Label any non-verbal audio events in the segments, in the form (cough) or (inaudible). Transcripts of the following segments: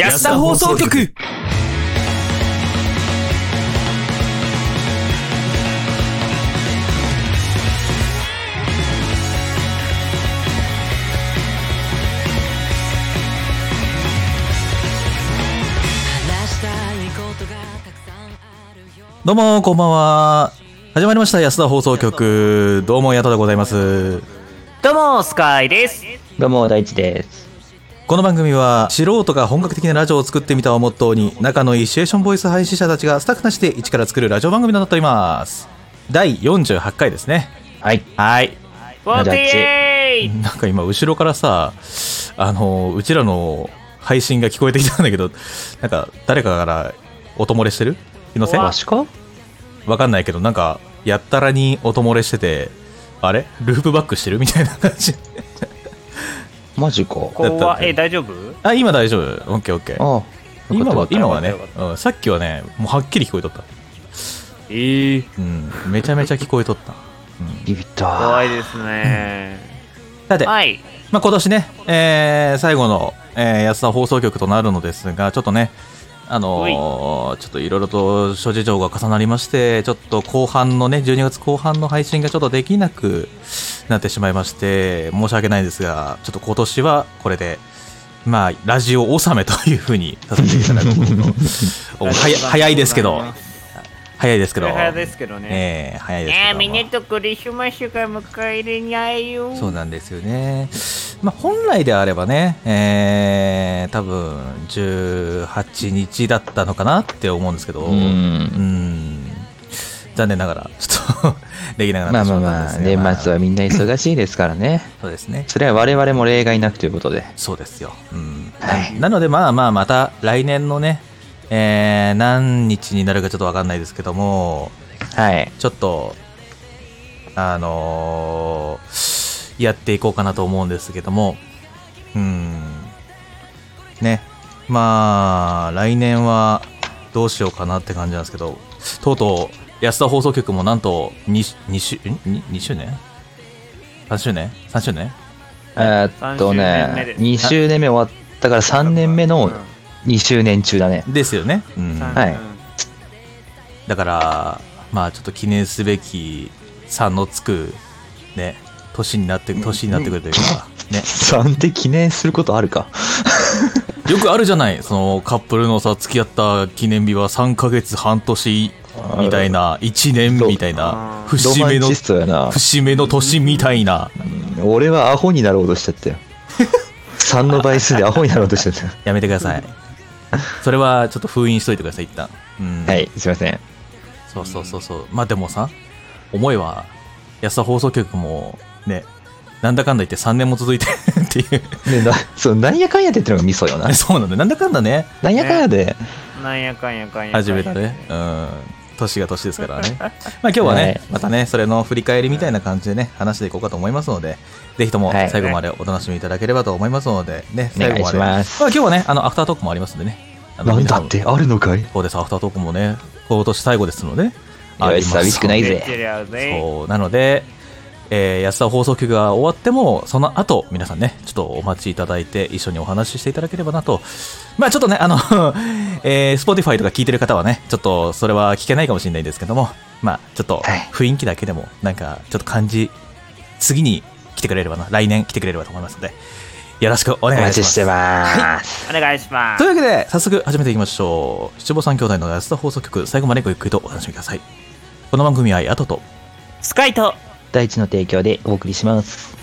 安田放送局どうも、こんばんは。始まりました、安田放送局。どうも、やとでございます。どうも、スカイです。どうも、大地です。この番組は、素人が本格的なラジオを作ってみたをモットーに、仲のいいシチュエーションボイス配信者たちがスタッフなしで一から作るラジオ番組となっております。第48回ですね。はい。はい。フォーティエイなんか今、後ろからさ、あの、うちらの配信が聞こえてきたんだけど、なんか、誰かから音漏れしてる？気のせいわわしか？わかんないけど、なんか、やったらに音漏れしてて、あれ？ループバックしてる？みたいな感じ。マジか。怖え、大丈夫？あ、今大丈夫。オッケーオッケー。ああ。今は、今はねうん、さっきはね、もうはっきり聞こえとった。ええうん、めちゃめちゃ聞こえとった。うん、ビビった。怖いですね。(laughs) さて、はい。まあ、今年ね、えー最後の、えー安田放送局となるのですが、ちょっとね、あのーちょっといろいろと諸事情が重なりまして、ちょっと後半のね、12月後半の配信がちょっとできなくなってしまいまして、申し訳ないんですが、ちょっと今年はこれで、まあ、ラジオ納めというふうにさせていただく (laughs) 早いですけど、早いですけど、早ですけどね。えー早いですけど。ねえ、みんなとクリスマスが迎え入れないよ。そうなんですよね。まあ、本来であればね、えー、多分18日だったのかなって思うんですけど、う。うんん残念ながら、ちょっと (laughs) できなくなまあってしまあまあ、まったんですが年末はみんな忙しいですからね。そうですね。それは我々も例外なくということで。そうですよ。うん。はいなので、まあまあ、また来年のね、えー、何日になるかちょっとわかんないですけども、はい。ちょっと、あのーやっていこうかなと思うんですけども、うん、ね、まあ、来年はどうしようかなって感じなんですけど、とうとう、安田放送局もなんと2、2週、ん？2, 2周年 ?3 周年 ?3 周年？えーっと3周年目ねで、2周年目終わったから3年目の2周年中だね。ですよね。うん。うんはいだから、まあちょっと記念すべき3のつく、ね、年になって、年になってくるというか、ね。3で記念することあるか？(laughs) よくあるじゃない？そのカップルのさ付き合った記念日は3ヶ月半年みたいな1年みたいな節目の。節目の年みたいな俺はアホになろうとしちゃったよ。(laughs) 3の倍数でアホになろうとしちゃったよ。やめてください (laughs) それはちょっと封印しといてください一旦うんはい、すいません。そうそうそうそうまあでもさ思いは安田放送局もねなんだかんだ言って3年も続いてる (laughs) っていうね、なそう、なんやかんやでってのがミソよな。(laughs) そうなんだよなんだかんだねなんやかんやで。なんやかんやかんや。始めたね。うん。年が年ですからね。(laughs) まあ今日はね、はい。またね、それの振り返りみたいな感じでね、話していこうかと思いますので、ぜひともはい。最後までお楽しみいただければと思いますので、ね、お願い最後まで。しまあ今日はね、あの、アフタートークもありますんでね。あのなんだって？あるのかい？そうです、アフタートークもね、今年最後ですので、よありますし寂しくないぜ。そう、なので、えー安田放送局が終わっても、その後、皆さんね、ちょっとお待ちいただいて、一緒にお話ししていただければなと。まあちょっとね、あの、(laughs) えー、Spotify とか聞いてる方はね、ちょっとそれは聞けないかもしれないんですけども、まあちょっとはい雰囲気だけでも、なんかちょっと感じ、次に来てくれればな、来年来てくれればと思いますので、よろしくおお願いします。待ちしてます。お願いしますという。わけで、早速始めていきましょう。七五三兄弟の安田放送局、最後までごゆっくりとお楽しみください。この番組は、やとと、スカイと、大地の提供でお送りします。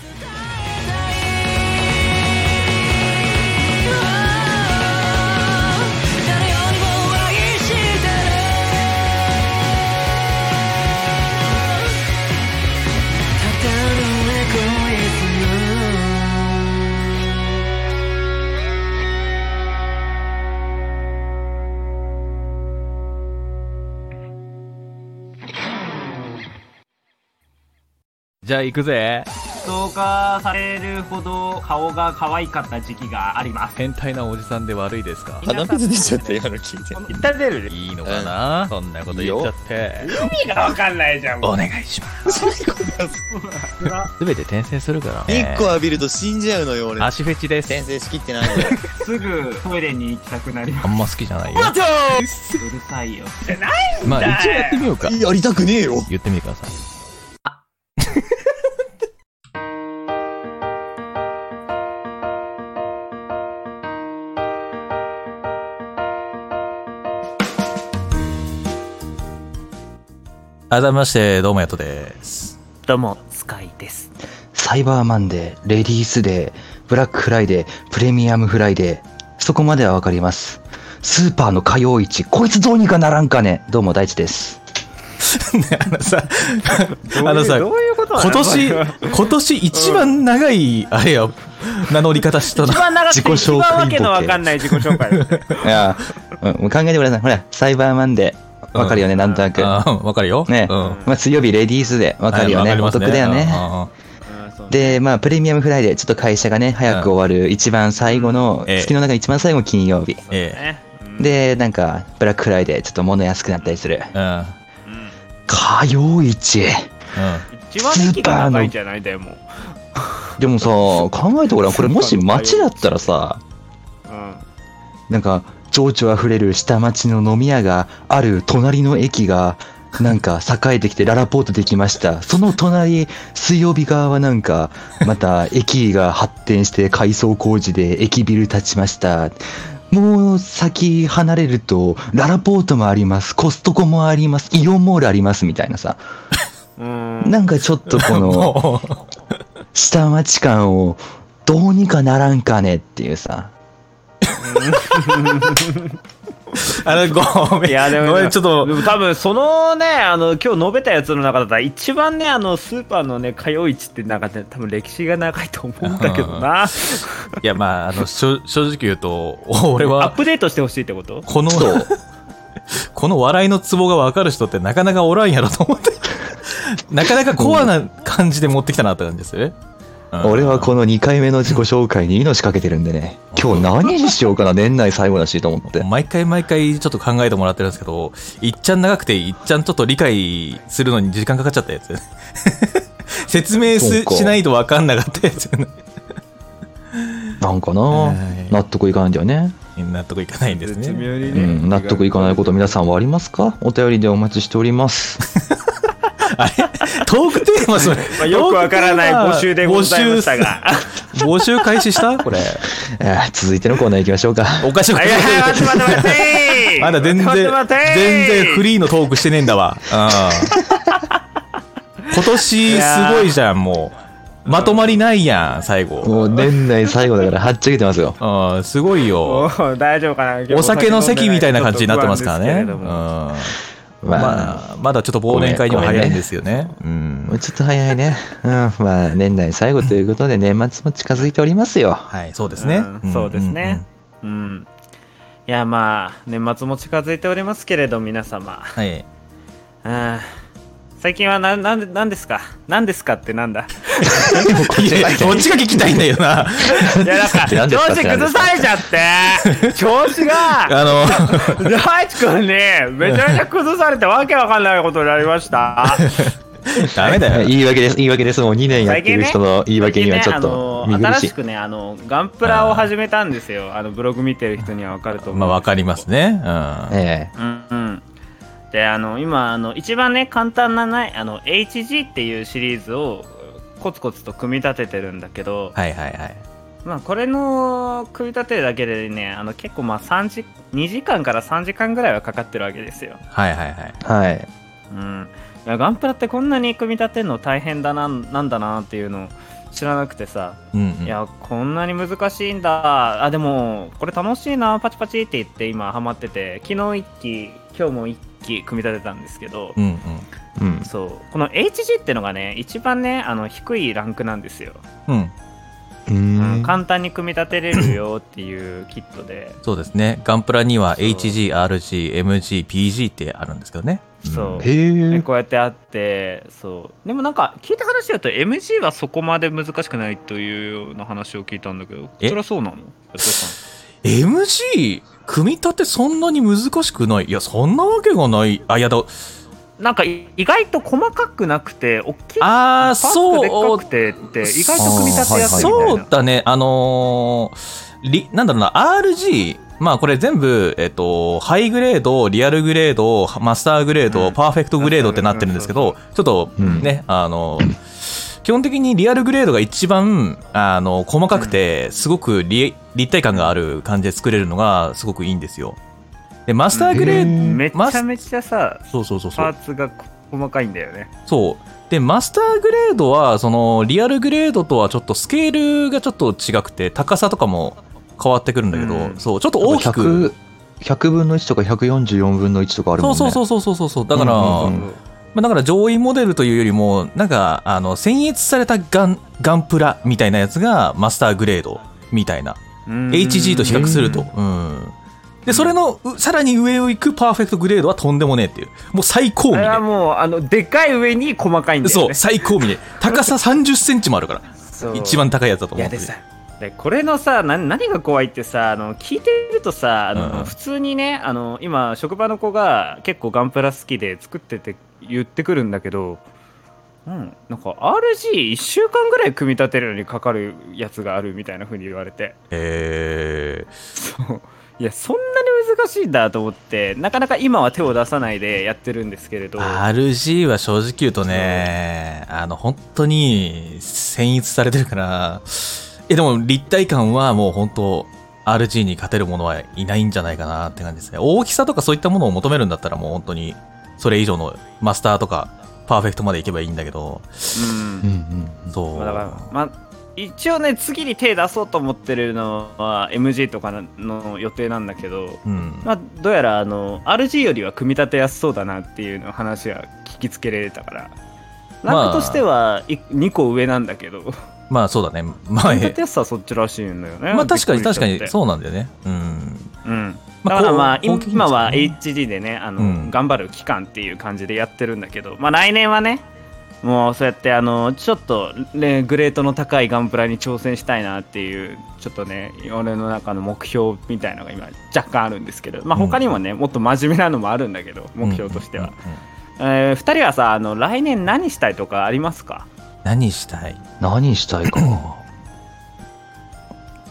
じゃあ行くぜ。ト化されるほど顔が可愛かった時期があります。変態なおじさんで悪いですか？鼻水出ちゃった今の聞いて。言ったら出るいいのかな、そんなこと言っちゃって。意味が分かんないじゃんお願いします。(laughs) 全て転生するから日ね光浴びると死んじゃうのよ俺。足フェチです。先生仕切ってないのよ。(laughs) すぐトイレに行きたくなりまあんま好きじゃないよ。すうるさいよ。じゃないまあ一応やってみようか。やりたくねえよ。言ってみてください改めましてどうもヤトですどうもスカイですサイバーマンデー、レディースデー、ブラックフライデー、プレミアムフライデー。そこまではわかります。スーパーの火曜市、こいつどうにかならんかね。どうも大地です。(laughs) あのさあのさ今年今年一番長いあれや名乗り方したな一番長くて自己紹介一番わけのわかんない自己紹介 (laughs) いや、うん、考えてください。ほら、サイバーマンデー、わかるよね、なんとなく。わかるよ。ね、うん。まあ、水曜日レディースデー、わかるよね。お得だよね。で、まあ、プレミアムフライデー、ちょっと会社がね、早く終わる一番最後の、ええ。月の中一番最後の金曜日。で、なんか、ブラックフライデー、ちょっと物安くなったりする。火曜市。一番息が長いんじゃない？でも。でもさ、考えてごらん、これもし街だったらさ、うん。なんか、情緒あふれる下町の飲み屋がある隣の駅が、なんか栄えてきてララポートできました。その隣、水曜日側はなんか、また駅が発展して改装工事で駅ビル建ちました。もう先離れると、ララポートもあります。コストコもあります。イオンモールありますみたいなさ。うんなんかちょっとこの、(laughs) 下町感をどうにかならんかねっていうさ。あのごめん。いやでもごめんちょっと。でも多分そのねあの今日述べたやつの中だったら一番ねあのスーパーのね火曜市ってなんかね多分歴史が長いと思うんだけどな。いやまああの正直言うと俺アッはプデートしてほしいってこと？このこの笑いのツボが分かる人ってなかなかおらんやろと思って。なかなかコアな感じで持ってきたなって感じですよね、うん俺はこの2回目の自己紹介に命かけてるんでね、今日何にしようかな、年内最後だしと思って。毎回毎回ちょっと考えてもらってるんですけどいっちゃん長くていっちゃんちょっと理解するのに時間かかっちゃったやつ。(laughs) 説明すしないと分かんなかったやつ。なんかな？はい。納得いかないんだよね。納得いかないんですね。うん、納得いかないこと皆さんはありますか？お便りでお待ちしております。(laughs) あれ？トークテーマそれ、まあ、よくわからない募集でございましたが募集募集開始した？これえー続いてのコーナー行きましょうか。おかしいおかしい待って待って待ってまだ全然待って待って全然フリーのトークしてねえんだわ。うん (laughs) 今年すごいじゃん、もう。まとまりないやん、最後。もう年内最後だからはっちゃけてますよ。うん、すごいよ。大丈夫かなお酒の席みたいな感じになってますからね。うん。まあ、まだちょっと忘年会には早いんですよね。う。もうんちょっと早いね。うん、まあ年内最後ということで年末も近づいておりますよ。はい、そうですね。うんそうですね。うんいやまあ年末も近づいておりますけれど皆様。はい。あー最近はななんでなんですか？なんですかってなんだ？こっちが聞きたいんだよな。いやなんか調子崩されちゃって調子があの、大地君にめちゃめちゃ崩されてわけわかんないことになりましたダメだよ。(laughs) 言い訳です、言い訳です。もう2年やってる人の言い訳にはちょっとねあ見苦しいの新し。くねあのガンプラを始めたんですよあのブログ見てる人にはわかると思うまあ、わかりますね。うん。えうんうんであの今あの一番ね簡単なないあの HG っていうシリーズをコツコツと組み立ててるんだけど、はいはいはい。まあ、これの組み立てるだけでねあの結構まあ3時2時間から3時間ぐらいはかかってるわけですよ、はいはいはい。えはい。うん、いやガンプラってこんなに組み立てるの大変だななんだなっていうのを知らなくてさ、うんうん。いやこんなに難しいんだあでもこれ楽しいなパチパチって言って今ハマってて昨日1機今日も1機組み立てたんですけど、うんうん。うん。そうこの HG ってのがね一番ねあの低いランクなんですようん。ううんん。簡単に組み立てれるよっていうキットで、そうですね。ガンプラには HG、RG、MG、PG ってあるんですけどね。そう。こうやってあってそう。でもなんか聞いた話だと MG はそこまで難しくないというような話を聞いたんだけどえ？それはそうなの？MG、組み立てそんなに難しくない？いや、そんなわけがない。あ、いやだ、んなんかい意外と細かくなくて大きいあそうでっかくてって意外と組み立てやすいみたいな。そうだね、あのーリなんだろうな、RG、まあこれ全部、えっと、ハイグレード、リアルグレード、マスターグレード、うん。パーフェクトグレードってなってるんですけど、ちょっとうん。ね、あの、基本的にリアルグレードが一番、あの、細かくて、すごくリ立体感がある感じで作れるのが、すごくいいんですよ。で、マスターグレード、めちゃめちゃさそうそうそうそう。パーツが細かいんだよねそう。で、マスターグレードは、その、リアルグレードとはちょっとスケールがちょっと違くて、高さとかも変わってくるんだけど、うんそう、ちょっと大きく。100、100分の1とか144分の1とかあるもんね。そうそうそうそうそうそう。だから、うんうんうんまあ、だから上位モデルというよりも、なんか、あの、僭越されたガン、ガンプラみたいなやつがマスターグレードみたいな。うん HG と比較すると。うん。で、それの、うさらに上を行くパーフェクトグレードはとんでもねえっていう。もう最高あれは峰。もうあのでかい上に細かいんだよねそう、最高峰。高さ30センチもあるから。一番高いやつだと思ういやでさでこれのさな何が怖いってさあの聞いてるとさあの、うん普通にねあの今職場の子が結構ガンプラ好きで作ってて言ってくるんだけど、うん、なんか RG1 週間ぐらい組み立てるのにかかるやつがあるみたいな風に言われてえそういやそんなに難しいんだと思ってなかなか今は手を出さないでやってるんですけれどー、RG は正直言うとね、あの、本当に僭越されてるから、え、でも立体感はもう本当、RG に勝てるものはいないんじゃないかなって感じですね。大きさとかそういったものを求めるんだったらもう本当に、それ以上のマスターとか、パーフェクトまでいけばいいんだけど、うんうんうん。そう。まあだからまあ一応ね次に手出そうと思ってるのは MG とかの予定なんだけど、うん。まあ、どうやらあの RG よりは組み立てやすそうだなっていうの話は聞きつけられたからまあ。ランクとしてはい2個上なんだけど。まあそうだね。まあ、組み立えてやすさはそっちらしいんだよね。まあ確かに確かに。う、そうなんだよね。うん。うん、まあだからまあ今は HD でねあの、うん。頑張る期間っていう感じでやってるんだけどまあ来年はねもうそうやってあのちょっと、ね、グレードの高いガンプラに挑戦したいなっていうちょっとね俺の中の目標みたいのが今若干あるんですけどまあうん。他にもね、もっと真面目なのもあるんだけど目標としては、うんうんうん。えー、2人はさあの来年何したいとかありますか？何したい？何したいか。な。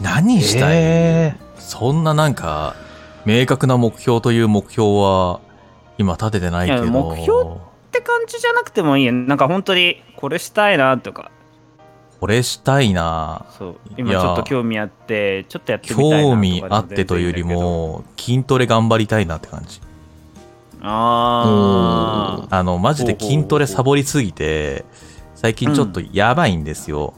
(coughs) 何したい、えそんななんか、明確な目標という目標は、今立ててないけど。目標って感じじゃなくてもいいよなんか本当にこれしたいなとかこれしたいなそう今ちょっと興味あってちょっとやってみたいなとか興味あってというよりも、筋トレ頑張りたいなって感じ。あああの、マジで筋トレサボりすぎて、最近ちょっとやばいんですよ。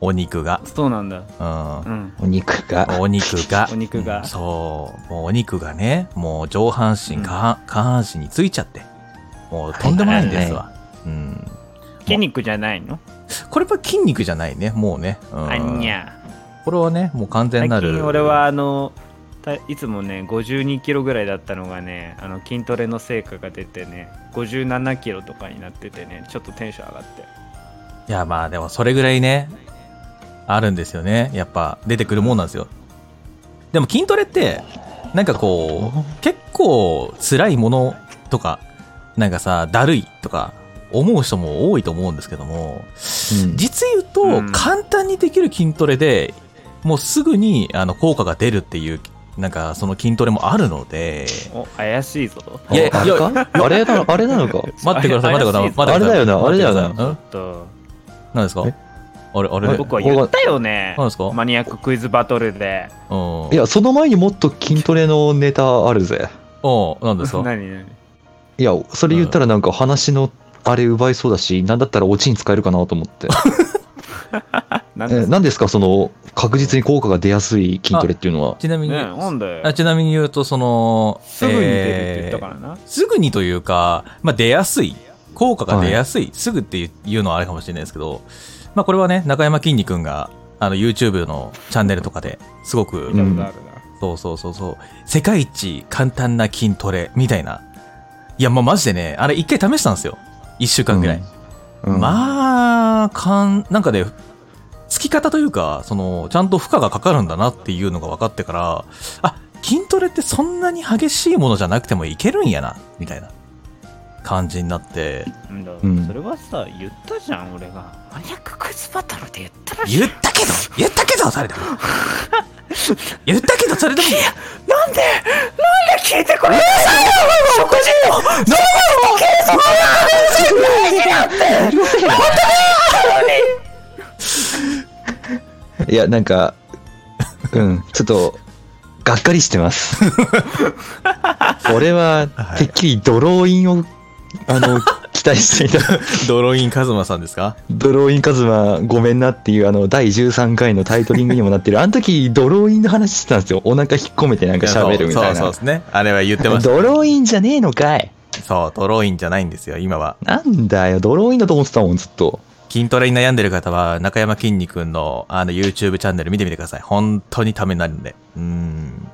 お肉が。そうなんだうんう。んお肉が。お肉が。(laughs) お肉がそう。もうお肉がね、もう上半身、下半下半身についちゃって。もうとんでもないんですわ。うん。筋肉じゃないの？これは筋肉じゃないね、もうね。うんあんにゃこれはね、もう完全最なる。近俺はあのたいつもね52キロぐらいだったのがねあの筋トレの成果が出てね57キロとかになっててねちょっとテンション上がっていや、まあでもそれぐらいね、あるんですよね。やっぱ出てくるもんなんですよ。でも筋トレって、なんかこう、結構辛いものとか、なんかさ、だるいとか、思う人も多いと思うんですけども、うん。実言うと、うん。簡単にできる筋トレでもうすぐにあの効果が出るっていうなんかその筋トレもあるのでお怪しいぞ。いやいやあれか？あれなのあれなのか？待ってください待ってください待ってください。あれだよな待ってください。あれだよな。何ですか？え？あれあれ？僕は言ったよね。何ですか？マニアッククイズバトルで。うん。いや、その前にもっと筋トレのネタあるぜ。うん何ですか？何 (laughs) 何？いや、それ言ったらなんか話のあれ奪いそうだし、なんだったらオチに使えるかなと思って。(laughs) 何ですえ何ですか？その、確実に効果が出やすい筋トレっていうのは。ちなみに、ねなんだよあちなみに言うとそのすぐに出るって言ったからな、えーすぐにというか、まあ、出やすい。効果が出やすい、すぐっていうのはあれかもしれないですけど、まあ、これはね中山きんに君があの YouTube のチャンネルとかですごく、うん。そうそうそうそう。世界一簡単な筋トレみたいないやまあマジでねあれ一回試したんですよ。1週間ぐらい、うん。まあかんなんかねつき方というかそのちゃんと負荷がかかるんだなっていうのが分かってからあ筋トレってそんなに激しいものじゃなくてもいけるんやなみたいな感じになってそれはさ言ったじゃん俺が。マニアッククイズバトルって言ったらしい。言ったけど言ったけどそれでも。言ったけどそれでも。(laughs) なんでなんで聞いてくれないの？食事をなんでいや、なんか、うん、ちょっと、がっかりしてます。(laughs) 俺は、はいてっきりドローインを、あの、期待していた。(laughs) ドロインカズマさんですか？ドローインカズマごめんなっていうあの第13回のタイトリングにもなってる。あの時ドローインの話してたんですよ。お腹引っ込めてなんか喋るみたいな。そうそうですね。あれは言ってましたドローインじゃねえのかい。そうドロインじゃないんですよ今は。なんだよ。ドローインだと思ってたもんずっと。筋トレに悩んでる方は中山きんに君のあの YouTube チャンネル見てみてください。本当にためになるんで。うん。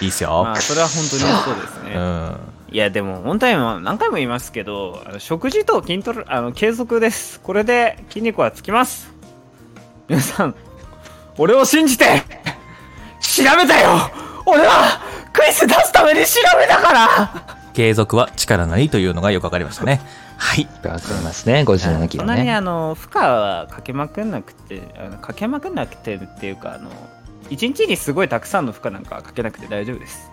いいっすよ、まあそれは本当にそうですね、うんいやでも本当にも何回も言いますけどあの食事と筋トレあの継続です。これで筋肉はつきます。皆さん俺を信じて調べたよ。俺はクイズ出すために調べたから。継続は力なりというのがよくわかりましたね。はい。わかりますね。57キロそんなにねあの負荷はかけまくんなくてあのかけまくんなくてっていうかあの一日にすごいたくさんの負荷なんかかけなくて大丈夫です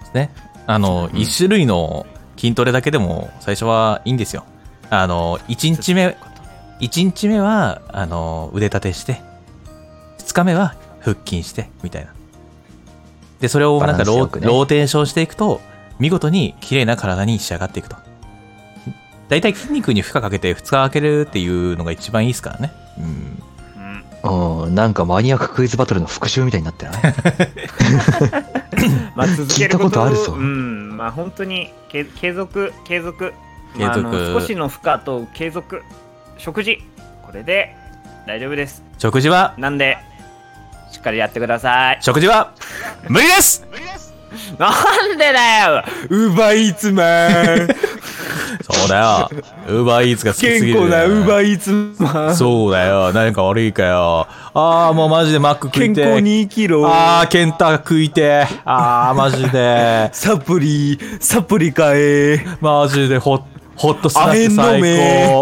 です。ねあの、一種類の筋トレだけでも最初はいいんですよ。あの1日目1日目はあの腕立てして2日目は腹筋してみたいな。でそれをなんかロね。ローテーションしていくと見事に綺麗な体に仕上がっていくと。大体筋肉に負荷かけて2日空けるっていうのが一番いいですからね。うん。うん。なんかマニアッククイズバトルの復習みたいになってない？(laughs) (laughs) まあ続ける聞いたことあるぞ。うん。まあ本当にけ継続継続。まあ継続。あの少しの負荷と継続。食事。これで大丈夫です。食事は？なんでしっかりやってください。食事は？(laughs) 無理です！なんでだよ！ウーバーイーツマンそうだよウーバーイーツが好きすぎる健康なウーバーイーツマンそうだよ。何か悪いかよ。ああ、もうマジでマック食いて。健康に生きろああ、ケンタ食いて。ああ、マジで。(laughs) サプリサプリ買えマジでホッ、ホットスナック最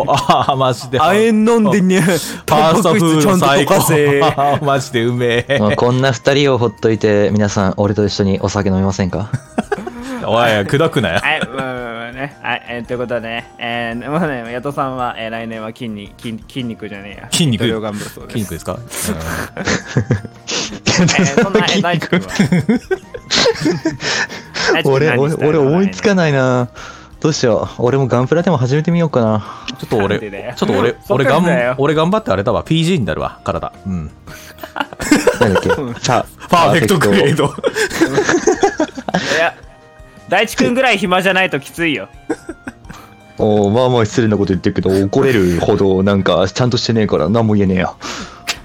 高。ああ、マジで。亜鉛飲んでねファーストフード最高。マジでうめえ。まあこんな二人をほっといて皆さん俺と一緒にお酒飲みませんか？おい、くどくなよ。はい、まあまあまあね。はい、えーということでね、えー、まあね、ヤトさんは、えー来年は筋肉、筋筋肉じゃねえや。筋肉頑張るそうです。筋肉ですか、(laughs) えーそんな、えー、大地君は？俺俺俺思いつかないなどうしよう俺もガンプラでも始めてみようかなちょっと俺、ちょっと俺、俺がかだよん、俺頑張ってあれだわ。PG になるわ、体。うん。(laughs) なんだっけ？さ (laughs) パーフェクトグレード。いや、大地君ぐらい暇じゃないときついよ。(laughs) おーまあまあ失礼なこと言ってるけど怒れるほどなんかちゃんとしてねえから何も言えねえよ。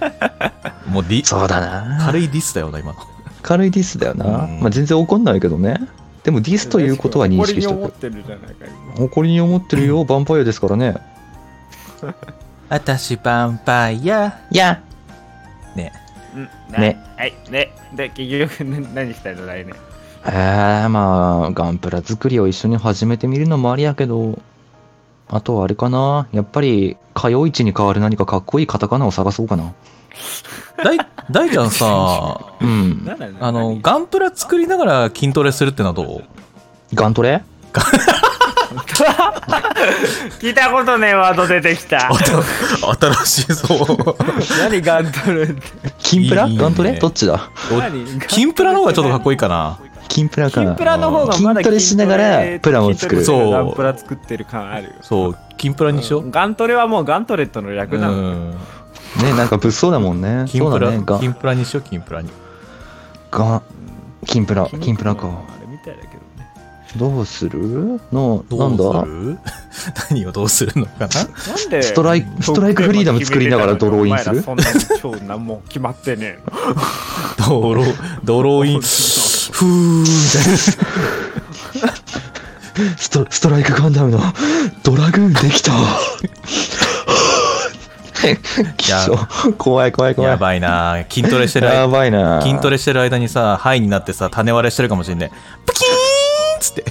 (laughs) もうディ、そうだな。軽いディスだよな、今。の。軽いディスだよな、うん。まあ、全然怒んないけどね。でもディスということは認識しとく。てるじゃないか、誇りに思ってるよヴァンパイアですからね。(laughs) 私、バンパイア。いや。ね。うん、ね。はい、で、で、結局、な何したいの来年。えー、まあガンプラ作りを一緒に始めてみるのもありやけどあとはあれかな。やっぱり火曜市に代わる何かかっこいいカタカナを探そうかな。大、大ちゃんさ、(laughs) うん。なんだよあの、ガンプラ作りながら筋トレするってのはどう？ガントレ？(laughs) 聞いたことねえワード出てきた。新しいぞ。何ガントレって？キンプラ？いいね。ガントレ？どっちだ？何？キンプラの方がちょっとかっこいいかな。キンプラかな。キンプラの方がまだ筋トレしながらプランを作る。そう。ガンプラ作ってる感あるよ。そう、キンプラにしよう。ガントレはもうガントレットの略うなの。ん。ねなんか物騒だもんね。キンプラ、そうだね。ガキンプラにしよう、キンプラに。ガン。キンプラキンプラか。あれみたいだけどね。どうする？の、どなんだ？うする？(laughs) 何をどうするのかな？なんでストライクストライクフリーダム作りながらドローインする？そんな超何も決まってねえの？(laughs) ドロドローイン (laughs) ふーみたいな。ストストライクガンダムのドラグーンできた。(laughs) 怖い怖い怖い。やばいな。筋トレしてるや間ばいな。筋トレしてる間にさハイになってさ種割れしてるかもしんねプキーンっつって。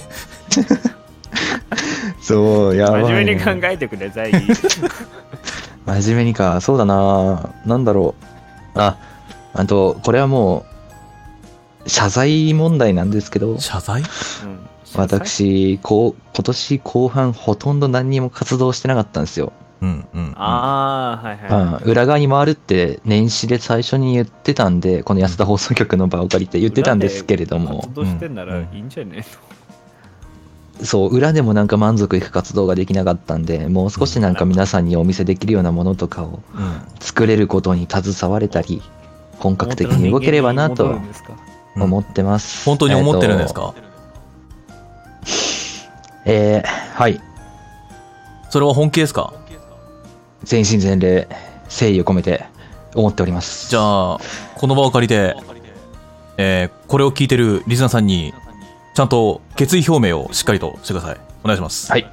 (laughs) そうやばい真面目に考えてください。(laughs) 真面目にか。そうだな。なんだろう。ああとこれはもう謝罪問題なんですけど謝罪？うん。私こう今年後半ほとんど何にも活動してなかったんですよ、うんうんうん。ああはいはい。うん。裏側に回るって年始で最初に言ってたんでこの安田放送局の場を借りて言ってたんですけれども。活動してんならいいんじゃねえそう裏でもなんか満足いく活動ができなかったんでもう少しなんか皆さんにお見せできるようなものとかをうん。作れることに携われたり本格的に動ければなと戻るんですか？うん思ってます、本当に思ってるんですか？えーはい。それは本気ですか？全身全霊誠意を込めて思っております。じゃあこの場を借りてえーこれを聞いてるリスナーさんにちゃんと決意表明をしっかりとしてください。お願いします。はい。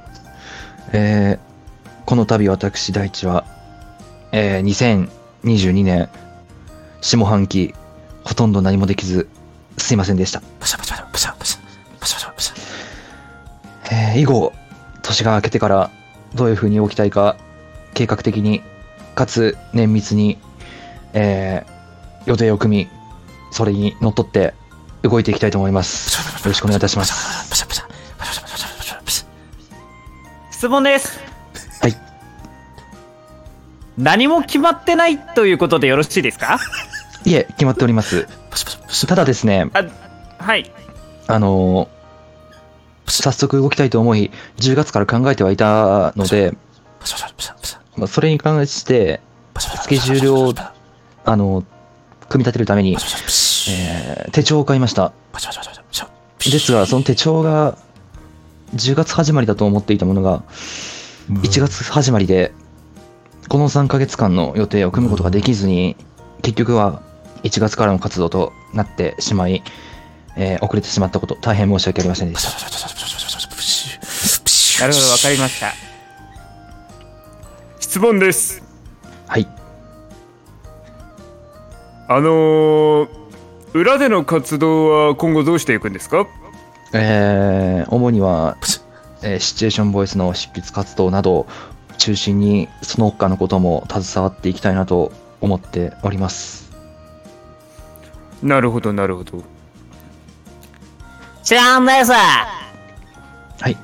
えーこの度私大地は、えー2022年下半期ほとんど何もできずすいませんでした。パシャパシャパシャパシャパシャパシャパシャえー以後年が明けてからどういう風に動きたいか計画的にかつ綿密に、えー予定を組みそれにのっとって動いていきたいと思います。よろしくお願いいたします。質問ですはい何も決まってないということでよろしいですかいえ、決まっております。ただですね、あはい。あのー早速動きたいと思い、10月から考えてはいたので、まあ、それに関して、スケジュールを、あの、組み立てるために、えー手帳を買いました。ですが、その手帳が、10月始まりだと思っていたものが、1月始まりで、この3ヶ月間の予定を組むことができずに、結局は1月からの活動となってしまい、えー遅れてしまったこと、大変申し訳ありませんでした。なるほどわかりました質問ですはい。あのー、裏での活動は今後どうしていくんですか？えー主には、えーシチュエーションボイスの執筆活動などを中心にその他のことも携わっていきたいなと思っておりますなるほどなるほど。知らんです。はい。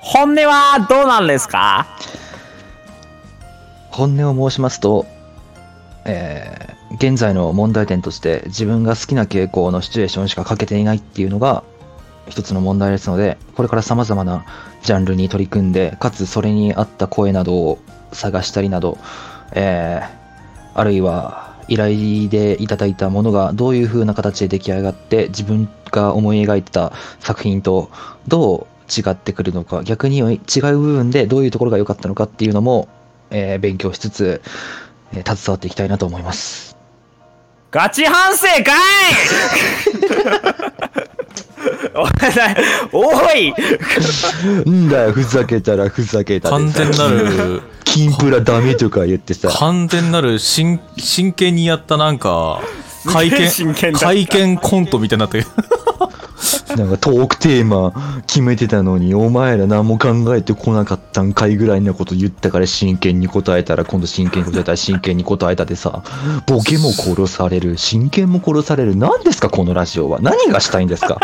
本音はどうなんですか？本音を申しますと、えー現在の問題点として自分が好きな傾向のシチュエーションしか書けていないっていうのが一つの問題ですのでこれから様々なジャンルに取り組んでかつそれに合った声などを探したりなど、えーあるいは依頼でいただいたものがどういう風な形で出来上がって自分が思い描いてた作品とどう違ってくるのか逆に違う部分でどういうところが良かったのかっていうのも、えー勉強しつつ、えー携わっていきたいなと思います。ガチ反省かい! (laughs) (laughs) おいおい。んだよふざけたらふざけた完全なる金プラダメとか言ってさ。完全なる真真剣にやったなんか会見会見コントみたいになってる。なんかトークテーマ決めてたのにお前ら何も考えてこなかったんかいぐらいなこと言ったから真剣に答えたら今度真剣に答えたら真剣に答えたでさ。ボケも殺される真剣も殺される。何ですかこのラジオは。何がしたいんですか？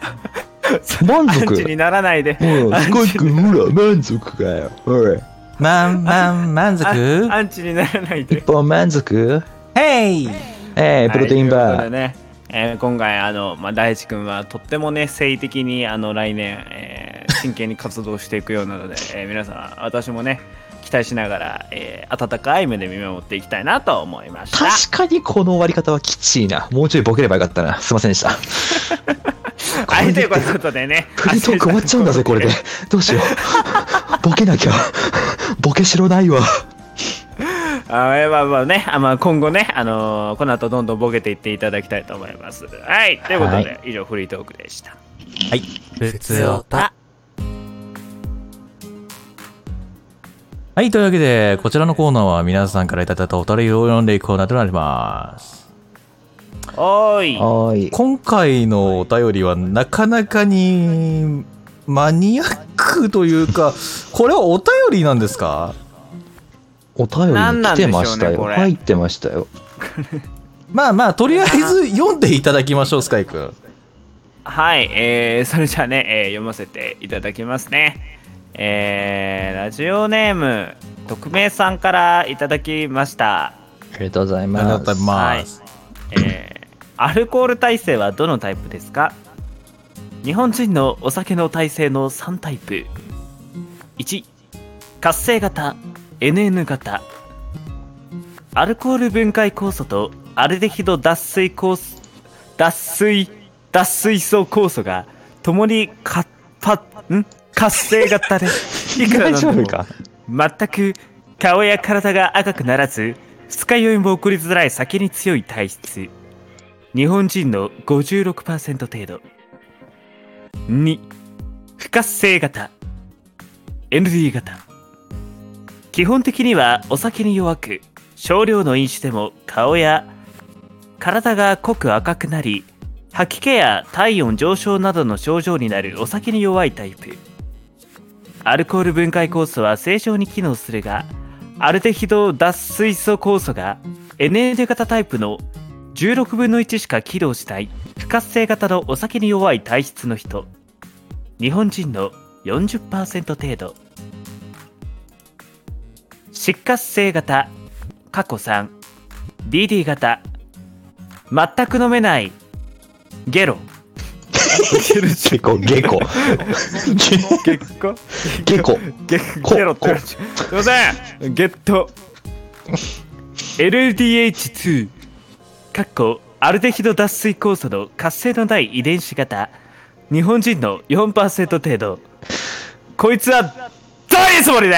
(laughs) 満アンチ足にならないで。ほらスコイ君ほら満足かよ。おい。まんまん満足？あアンチにならないで。一本満足？ヘイえー、プロテインバー、ことでねえー今回あの、まあ、大地君はとってもね誠意的にあの来年、えー真剣に活動していくようなので、えー皆さん私もね期待しながら、えー温かい目で見守っていきたいなと思いました。確かにこの終わり方はきちいな。もうちょいボケればよかったな。すいませんでした (laughs) はい、ということでね。フリートーク終わっちゃうんだぜ、これで。どうしよう。ボケなきゃ。ボケしろないわ。あまあまあね、あまあ、今後ね、あのーこの後どんどんボケていっていただきたいと思います。はい、ということで、は以上フリートークでした。はい。ふつおたはい、というわけで、こちらのコーナーは皆さんからいただいたお便りを読んでいくコーナーとなります。おーい。はーい。今回のお便りはなかなかにマニアックというか、(laughs) これはお便りなんですか？お便りに来てましたよ。入ってましたよ。(laughs) まあまあ、とりあえず読んでいただきましょう、スカイ君。はい、えー、それじゃあね、えー読ませていただきますね。えー、ラジオネーム、匿名さんからいただきました。ありがとうございありがとうございます。ます。えーアルコール耐性はどのタイプですか？日本人のお酒の耐性の3タイプ。1活性型 NN 型。アルコール分解酵素とアルデヒド脱水酵素脱水脱水素酵素が共にかパん？活性型で。(laughs) いくら大丈飲んでも。全く顔や体が赤くならず二日酔いも起こりづらい酒に強い体質。日本人の56%程度。2不活性型。ND 型。基本的にはお酒に弱く少量の飲酒でも顔や体が濃く赤くなり吐き気や体温上昇などの症状になるお酒に弱いタイプ。アルコール分解酵素は正常に機能するがアルデヒド脱水素酵素が NN 型タイプの16分の1しか起動しない不活性型のお酒に弱い体質の人。日本人の40%程度。失活性型過去 3DD 型。全く飲めない。ゲロ。結構、ゲコ。ゲコ？ゲコ。ゲこゲロってすいません。ゲット。LDH2 かっこアルデヒド脱水酵素の活性のない遺伝子型。日本人の4%程度。こいつはどういうつもりだ？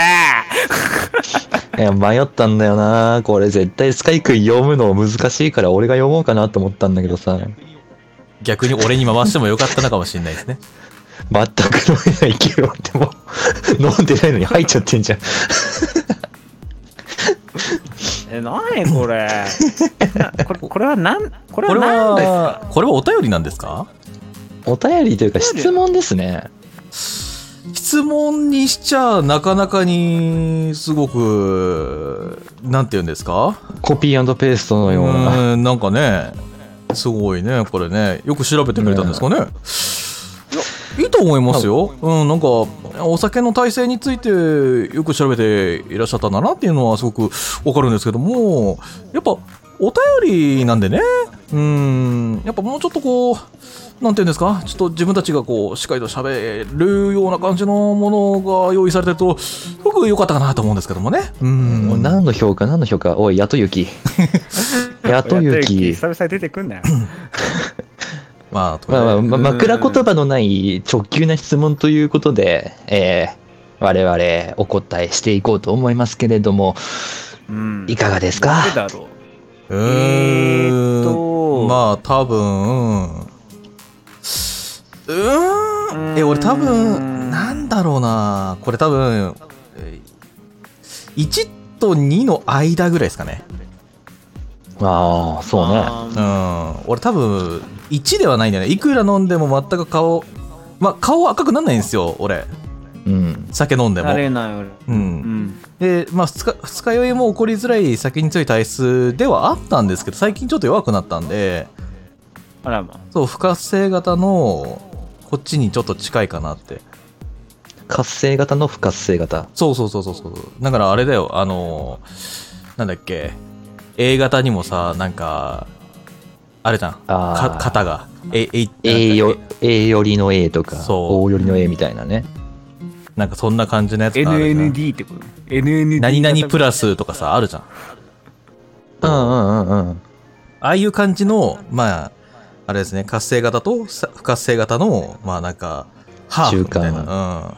いや、迷ったんだよな。これ絶対スカイ君読むの難しいから俺が読もうかなと思ったんだけどさ。逆に俺に回してもよかったのかもしれないですね。全く飲めないけど、でも、(laughs) 飲んでないのに入っちゃってんじゃん。え何これ？な (laughs) これこれは何これこれは何ですか？は、これはお便りなんですか？お便りというか質問ですね。質問にしちゃなかなかにすごく、なんて言うんですか？コピーペーストのうような。ーん、なんかね、すごいね、これね。よく調べてくれたんですかね。いや、いいと思いますよ。うん、なんか、お酒の体制についてよく調べていらっしゃったんだなっていうのはすごくわかるんですけども、やっぱ、お便りなんでね、うん、やっぱもうちょっとこう、なんていうんですか、ちょっと自分たちがこう、しっかりと喋るような感じのものが用意されてると、すごく良かったかなと思うんですけどもね。うん。もう何の評価何の評価？おい、(laughs) やとゆき。やとゆき。久々に出てくんなよ。(laughs) まあ、とりまあまあ、枕言葉のない直球な質問ということで、えー、我々お答えしていこうと思いますけれども、うん。いかがですか？なんでだろうえーーっんと。まあ多分うーん。え俺多分んなんだろうな。これ多分えー1と2の間ぐらいですかね。ああ、そうね。あうん。俺多分1ではないんだよね。いくら飲んでも全く顔まあ顔赤くなんないんですよ俺うん。酒飲んでもなれない俺ううんんでまあ二日二日酔いも起こりづらい酒に強い体質ではあったんですけど最近ちょっと弱くなったんであらまそう、不活性型の、こっちにちょっと近いかなって。活性型の不活性型。そうそうそうそうそう。だからあれだよ、あのーなんだっけ、A 型にもさ、なんか、あれじゃん。型が。え、え、A よ、A 寄りの A とか、そう O 寄りの A みたいなね。なんかそんな感じのやつがあるじゃん NND ってこと？NND 何々プラスとかさ、あるじゃん。うんうんうんうん。ああいう感じの、まあ、あれですね、活性型とさ不活性型の、まあなんか、ハーフみたいな。中うん。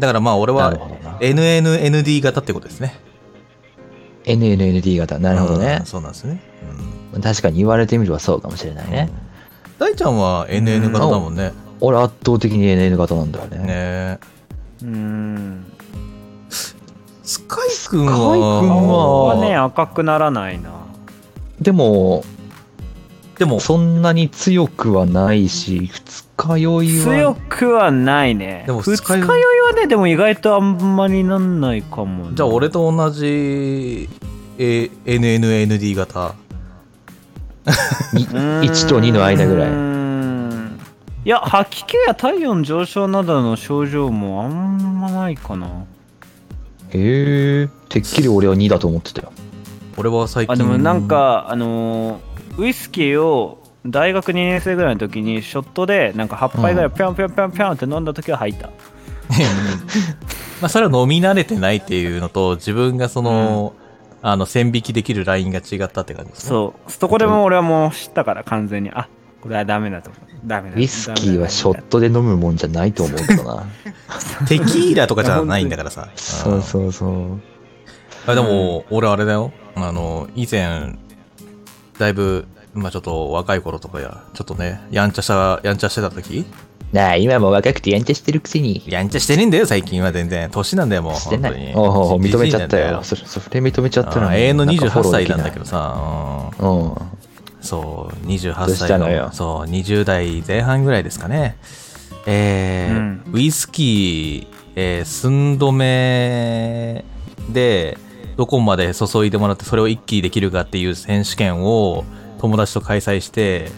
だからまあ俺は。NNND 型ってことですね。NNND 型。なるほどねうん。そうなんですね。うん。確かに言われてみればそうかもしれないね。大ちゃんは NN 型だもんね。俺圧倒的に NN 型なんだよね。ねえ。うーんスカイ君は、スカイ君ははね赤くならないなでも、でも、そんなに強くはないし、二日酔い強は。くはないねでも二日酔いはねでも意外とあんまりなんないかもなじゃあ俺と同じ、え NNND 型。に1と2の間ぐらい。いや吐き気や体温上昇などの症状もあんまないかな。へえ、てっきり俺は2だと思ってたよ。俺は最近。あでもなん、かあのーウイスキーを大学2年生ぐらいの時にショットでなんか8杯ぐらいピョンピョンピョンピョンって飲んだ時は吐いた、(laughs) まあそれは飲み慣れてないっていうのと、自分がその、あの、線引きできるラインが違ったって感じですね。そう。そこでも俺はもう知ったから完全に。あこれはダメだと思うダメだウイスキーはショットで飲むもんじゃないと思うけどな。(laughs) テキーラとかじゃないんだからさ。そうそうそう。あでも、俺あれだよ。あの、以前、だいぶ、まあちょっと若い頃とかや、ちょっとね、やんちゃした、やんちゃしてた時なあ、今も若くてやんちゃしてるくせに。やんちゃしてねえんだよ、最近は全然。年なんだよ、もう。してない。おうおう認めちゃったよ。それ、それ認めちゃったらあ永遠の28歳なんだけど。どさ、うん。うんそう、28どうし歳たのよそう、20代前半ぐらいですかね。えーうんウイスキー、えー寸止めで、どこまで注いでもらってそれを一気にできるかっていう選手権を友達と開催して、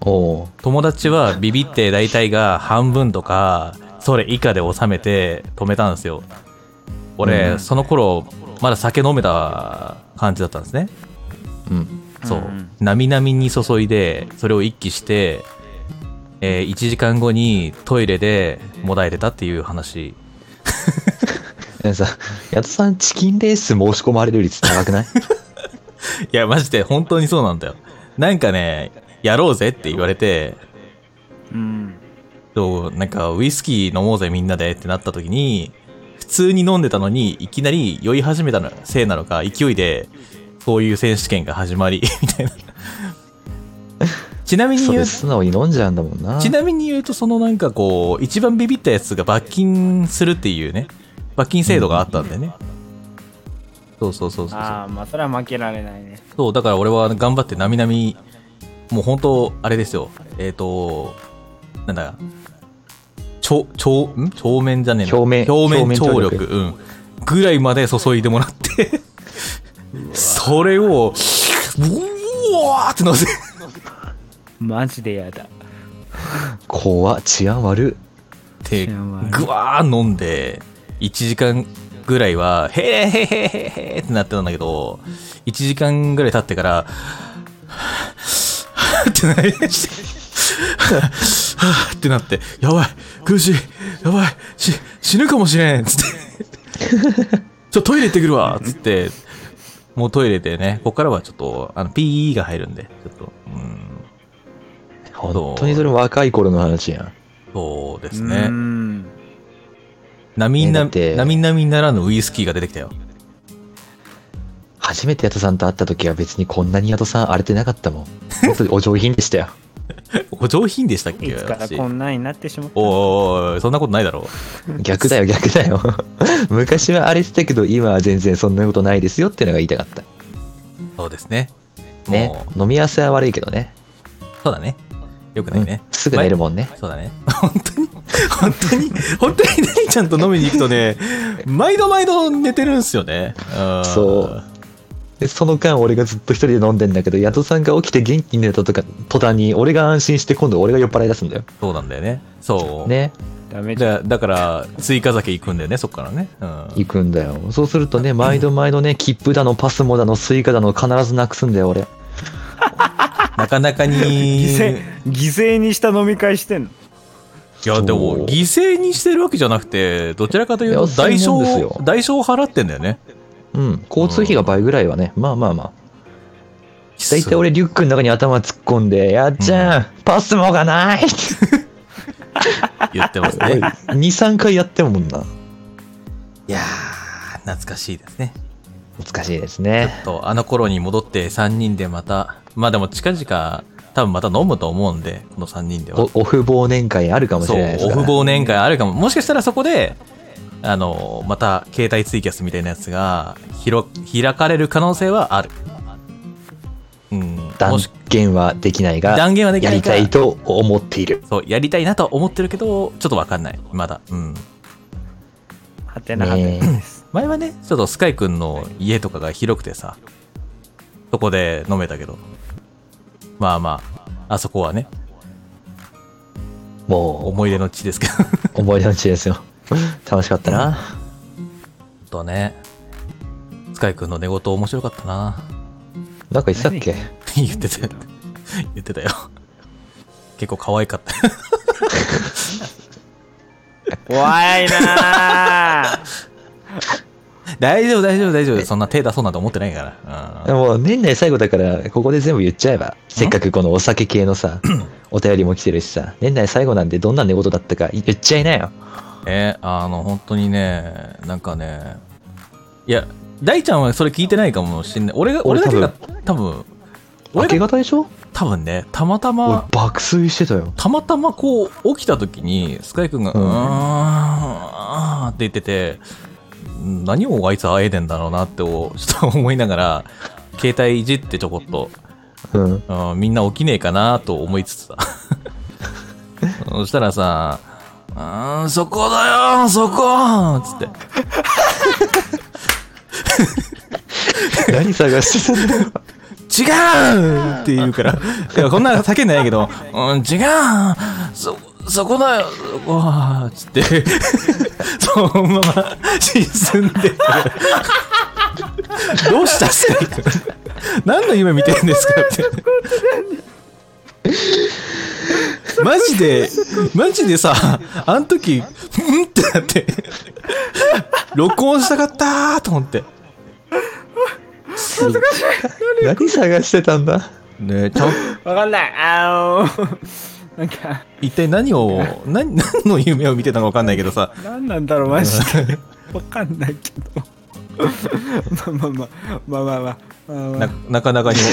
友達はビビって大体が半分とか、それ以下で収めて止めたんですよ。俺、うんその頃、まだ酒飲めた感じだったんですね。うん。そううん。なみなみに注いで、それを一気して、え1時間後にトイレでもだえてたっていう話。さ、ヤトさんチキンレース申し込まれる率高くない？(laughs) いや、マジで本当にそうなんだよ。なんかね、やろうぜって言われて、うんそう、なんかウイスキー飲もうぜみんなでってなった時に、普通に飲んでたのに、いきなり酔い始めたのせいなのか、勢いで、そういう選手権が始まり、(laughs) みたいな。ちなみに言う素直に飲んじゃうんだもんな。ちなみに言うと、そのなんかこう、一番ビビったやつが罰金するっていうね、罰金制度があったんでね。そうそうそうそう。ああまあそれは負けられないねそう、だから俺は頑張ってなみなみ、もう本当、あれですよ。えっ、と、なんだ、超、超、ん？表面じゃねえな表面表面張力うん。ぐらいまで注いでもらって、それを、うおーって乗せ、マジでやだ。怖っ治安悪て知らない。ぐわー飲んで1時間ぐらいはへーへーへーへーへーってなってたんだけど1時間ぐらい経ってからってなりましてってなってやばい苦しいやばいし死ぬかもしれんつって。(laughs) ちょトイレ行ってくるわつってもうトイレでねここからはちょっとあの PE が入るんでちょっとうん本当にそれ若い頃の話やん。そうですうねんなみななみなみならぬウイスキーが出てきたよ。初めてヤトさんと会った時は別にこんなにヤトさん荒れてなかったもん。本当にお上品でしたよ。お上品でしたっけ？いつから私こんなになってしまったおいおそんなことないだろ逆だよ逆だよ。(laughs) 昔は荒れてたけど今は全然そんなことないですよってのが言いたかった。そうですね。ね飲み合わせは悪いけどね。そうだね。よくないね。すぐ寝るもんね。そうだね。(laughs) 本当に、本当に、本当に大ちゃんと飲みに行くとね、毎度毎度寝てるんすよね。うんそう。で、その間俺がずっと一人で飲んでんだけど、ヤトさんが起きて元気に寝たとか途端に俺が安心して今度俺が酔っ払い出すんだよ。そうなんだよね。そう。ね。ダメじゃんだだから、追加酒行くんだよね、そっからね。うん。行くんだよ。そうするとね、毎度毎度ね、切符だの、 PASMO だの、 Suica だの、必ずなくすんだよ、俺。(laughs) (laughs) なかなかに。犠牲犠牲にした飲み会してんの？いや、でそも、う犠牲にしてるわけじゃなくて、どちらかというと、代償、代償を払ってんだよね。うん。交通費が倍ぐらいはね、まあまあまあ。大体俺リュックの中に頭突っ込んで、やっちゃん、パスモがない言ってますね。(laughs) 2、3回やってるもんな。いやー、懐かしいですね。難しいですね。と、あの頃に戻って3人でまた、まあでも近々、多分また飲むと思うんで、この3人では。おオフ忘年会あるかもしれないですから。オフ忘年会あるかも。もしかしたらそこで、あの、また携帯ツイキャスみたいなやつが、広、開かれる可能性はある。うん。も断し言はできないが、断言はできないやりたいと思っている。そう、やりたいなとは思ってるけど、ちょっとわかんない。まだ。うん。はてなはてねなえ (laughs) 前はね、ちょっとスカイくんの家とかが広くてさ、そこで飲めたけど、まあまあ、あそこはね、も思い出の地ですけど、う、(laughs) 思い出の地ですよ。楽しかったな。とね、スカイくんの寝言面白かったな。なんか言ってたっけ？(laughs) 言ってたよ。言ってたよ。結構可愛かった。怖いなー大丈夫、大丈夫、大丈夫。そんな手出そうなんて思ってないから。でも年内最後だから、ここで全部言っちゃえば。せっかくこのお酒系のさ、(clears throat) お便りも来てるしさ、年内最後なんでどんな寝言だったか言っちゃいなよ。えあの、本当にね、なんかね、いや、大ちゃんはそれ聞いてないかもしんない。俺が、俺俺だけが、多分、明け方でしょ？多分ね、たまた俺ま、爆睡してたよ。たまたまこう、起きた時に、スカイ君が、ううんーん、あーって言ってて、何をあいつあえてんだろうなって、お (laughs) ちょっと思いながら、携帯いじってちょこっと、うん。うんみんな起きねえかなと思いつつさ。(laughs) そしたらさ、うーん、そこだよ、そこ。つって。何探してたんだよ。違うって言うから、いや、こんな叫んでないけど、うん、違う。そ、そこだよ、そこ。は、つって、そのまま沈んでて、どうしたっすか？何の夢見てるんですか？って。マジで、マジでさ、あの時、うんってなって、録音したかったーと思って。何？探してたんだ？ねちゃん。わかんない。あのー、なんか。一体何を何何の夢を見てたのか分かんないけどさ。何なんだろうマジで。わかんないけどまあまあまあまあまあまあなかなかにも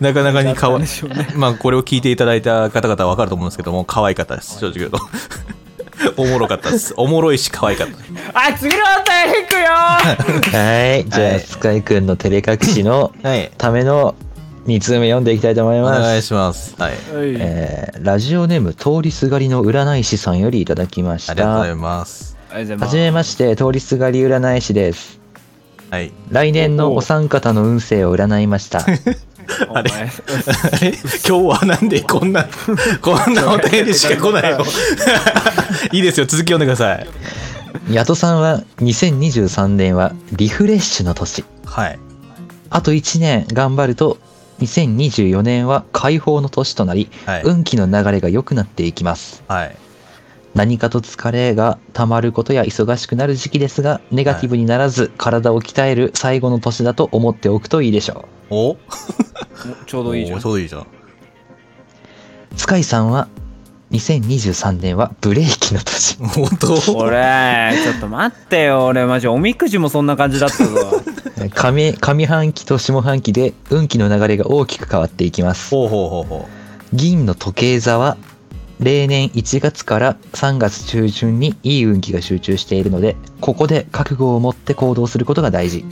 なかなかにかわなんでしょうねまあこれを聞いていただいた方々は分かると思うんですけども可愛かったです正直言うとおもろかったですおもろいし可愛かったあ次のお便りいくよはい。じゃあ、はいスカイくんの照れ隠しのための2通目読んでいきたいと思いますお。願いしますはいえーラジオネーム通りすがりの占い師さんよりいただきました。ありがとうございますはじめまして、通りすがり占い師です。はい。来年のお三方の運勢を占いました。(laughs) あれ？今日はなんでこんな (laughs) こんなお便りしか来ないの？(laughs) いいですよ続き読んでください。ヤトさんは2023年はリフレッシュの年。はい。あと1年頑張ると2024年は解放の年となり、はい。運気の流れが良くなっていきます。はい何かと疲れが溜まることや忙しくなる時期ですが、ネガティブにならず体を鍛える最後の年だと思っておくといいでしょお？(laughs) ちょうどいいじゃん。おちょうどいいじゃん。う。スカイさんは2023年はブレーキの年。(laughs) 本当？俺ちょっと待ってよ。俺マジおみくじもそんな感じだったぞ。(laughs) 上上半期と下半期で運気の流れが大きく変わっていきます。ほうほうほうほ銀の時計座は例年1月から3月中旬にいい運気が集中しているのでここで覚悟を持って行動することが大事。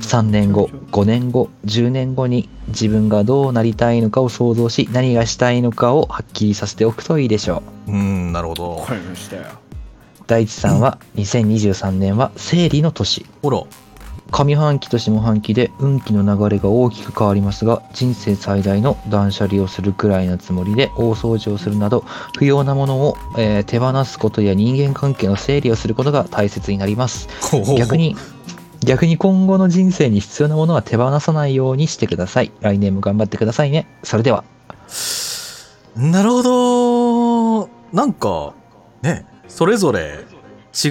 3年後5年後10年後に自分がどうなりたいのかを想像し何がしたいのかをはっきりさせておくといいでしょう。ううんなるほど。わかりましたよ。大地さんは2023年は生理の年。ほら上半期と下半期で運気の流れが大きく変わりますが人生最大の断捨離をするくらいのつもりで大掃除をするなど不要なものを、えー手放すことや人間関係の整理をすることが大切になります。逆に逆に今後の人生に必要なものは手放さないようにしてください。来年も頑張ってくださいね。それでは。なるほど。なんかねそれぞれ違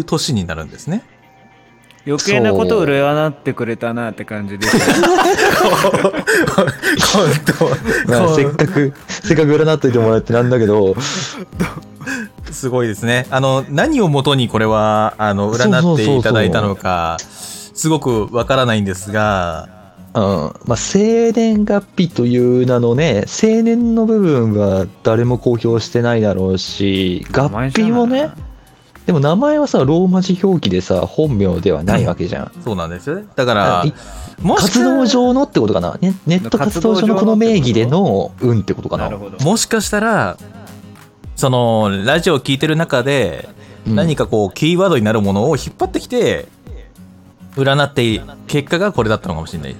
う年になるんですね余計なことを占ってくれたなって感じです。よ (laughs) まあ、せっかく、せっかく占っといてもらってなんだけど、すごいですね。あの、何をもとにこれは、あの、占っていただいたのか、すごくわからないんですが、うん、まあ、生年月日という名のね、青年の部分は誰も公表してないだろうし、合併もね、でも名前はさ、ローマ字表記でさ、本名ではないわけじゃん。そうなんですよね。だから活動上のってことかな、ね、ネット活動上のこの名義での運ってことかな？もしかしたら、その、ラジオを聞いてる中で、うん何かこう、キーワードになるものを引っ張ってきて、占って、結果がこれだったのかもしれない。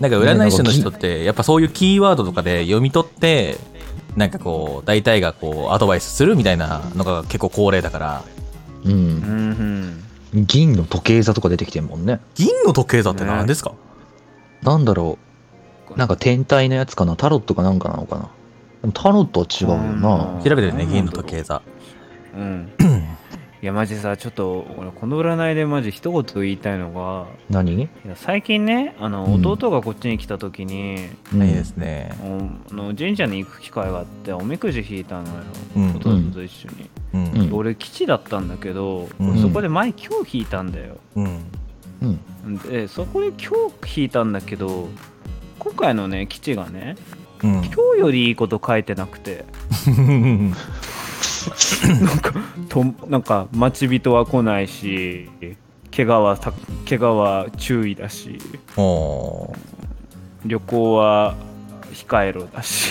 なんか占い師の人って、やっぱそういうキーワードとかで読み取って、なんかこう、大体がこう、アドバイスするみたいなのが結構恒例だから、う。うんん銀の時計座とか出てきてるもんね。銀の時計座って何ですか、なんだろう。なんか天体のやつかな？タロットかなんかなのかな？でもタロットは違うよな。調べてるね、銀の時計座。うんいやマジさちょっと俺この占いでマジ一言言いたいのが何？いや最近ねあのうん弟がこっちに来た時に、うんいいですね。おあの神社に行く機会があっておみくじ引いたのよ、うん弟と一緒に、うん。うん俺基地だったんだけど、うんそこで前今日引いたんだようん。うん。でそこで今日引いたんだけど今回のね基地がねうん。今日よりいいこと書いてなくて (laughs) となんか待ち人は来ないし怪我はた怪我は注意だし。旅行は控えろだし。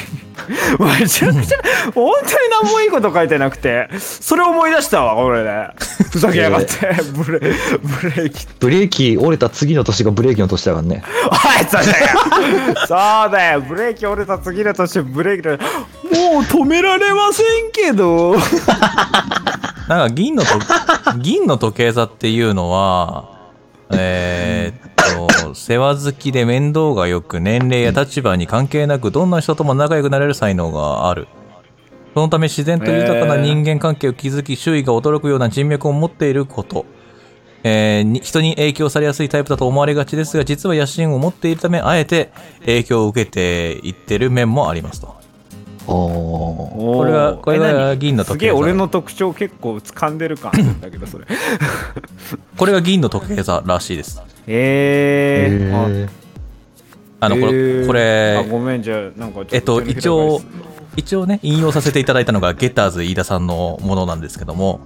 (laughs) めちゃくちゃ本当に何もいいこと書いてなくてそれ思い出したわ俺ね。ふざけやがって。ブレブレーキ。ブレーキ折れた次の年がブレーキの年だからね。はいそうだよ。そうだよ。ブレーキ折れた次の年ブレーキでもう止められませんけど。なんか銀のと (laughs) 銀の時計座っていうのは、えーっと、世話好きで面倒がよく年齢や立場に関係なくどんな人とも仲良くなれる才能がある。そのため自然と豊かな人間関係を築き、周囲が驚くような人脈を持っていること。えー人に影響されやすいタイプだと思われがちですが、実は野心を持っているため、あえて影響を受けていってる面もありますと。あー。これが、これが銀のすげえ時計座。俺の特徴結構掴んでる感あるんだけどそれ。(laughs) これが銀の時計座らしいです。えー、へあの、こえれ、ー。これあ、ごめんじゃあなんかちょえっと、一応一応ね、引用させていただいたのが、ゲッターズ飯田さんのものなんですけども、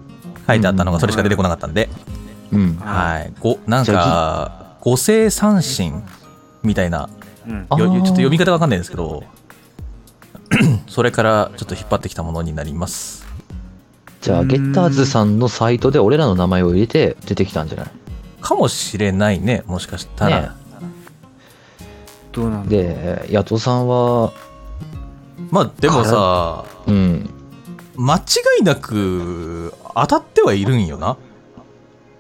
書いてあったのがそれしか出てこなかったんで、ーうん。はい。ご、なんか、五星三神みたいな、うん。ちょっと読み方わかんないんですけど、(clears throat) それからちょっと引っ張ってきたものになります。じゃあ、ゲッターズさんのサイトで俺らの名前を入れて出てきたんじゃない？かもしれないね、もしかしたら。ねどうなんだで、ヤトさんは、まあ、でもさ、うん。間違いなく当たってはいるんよな。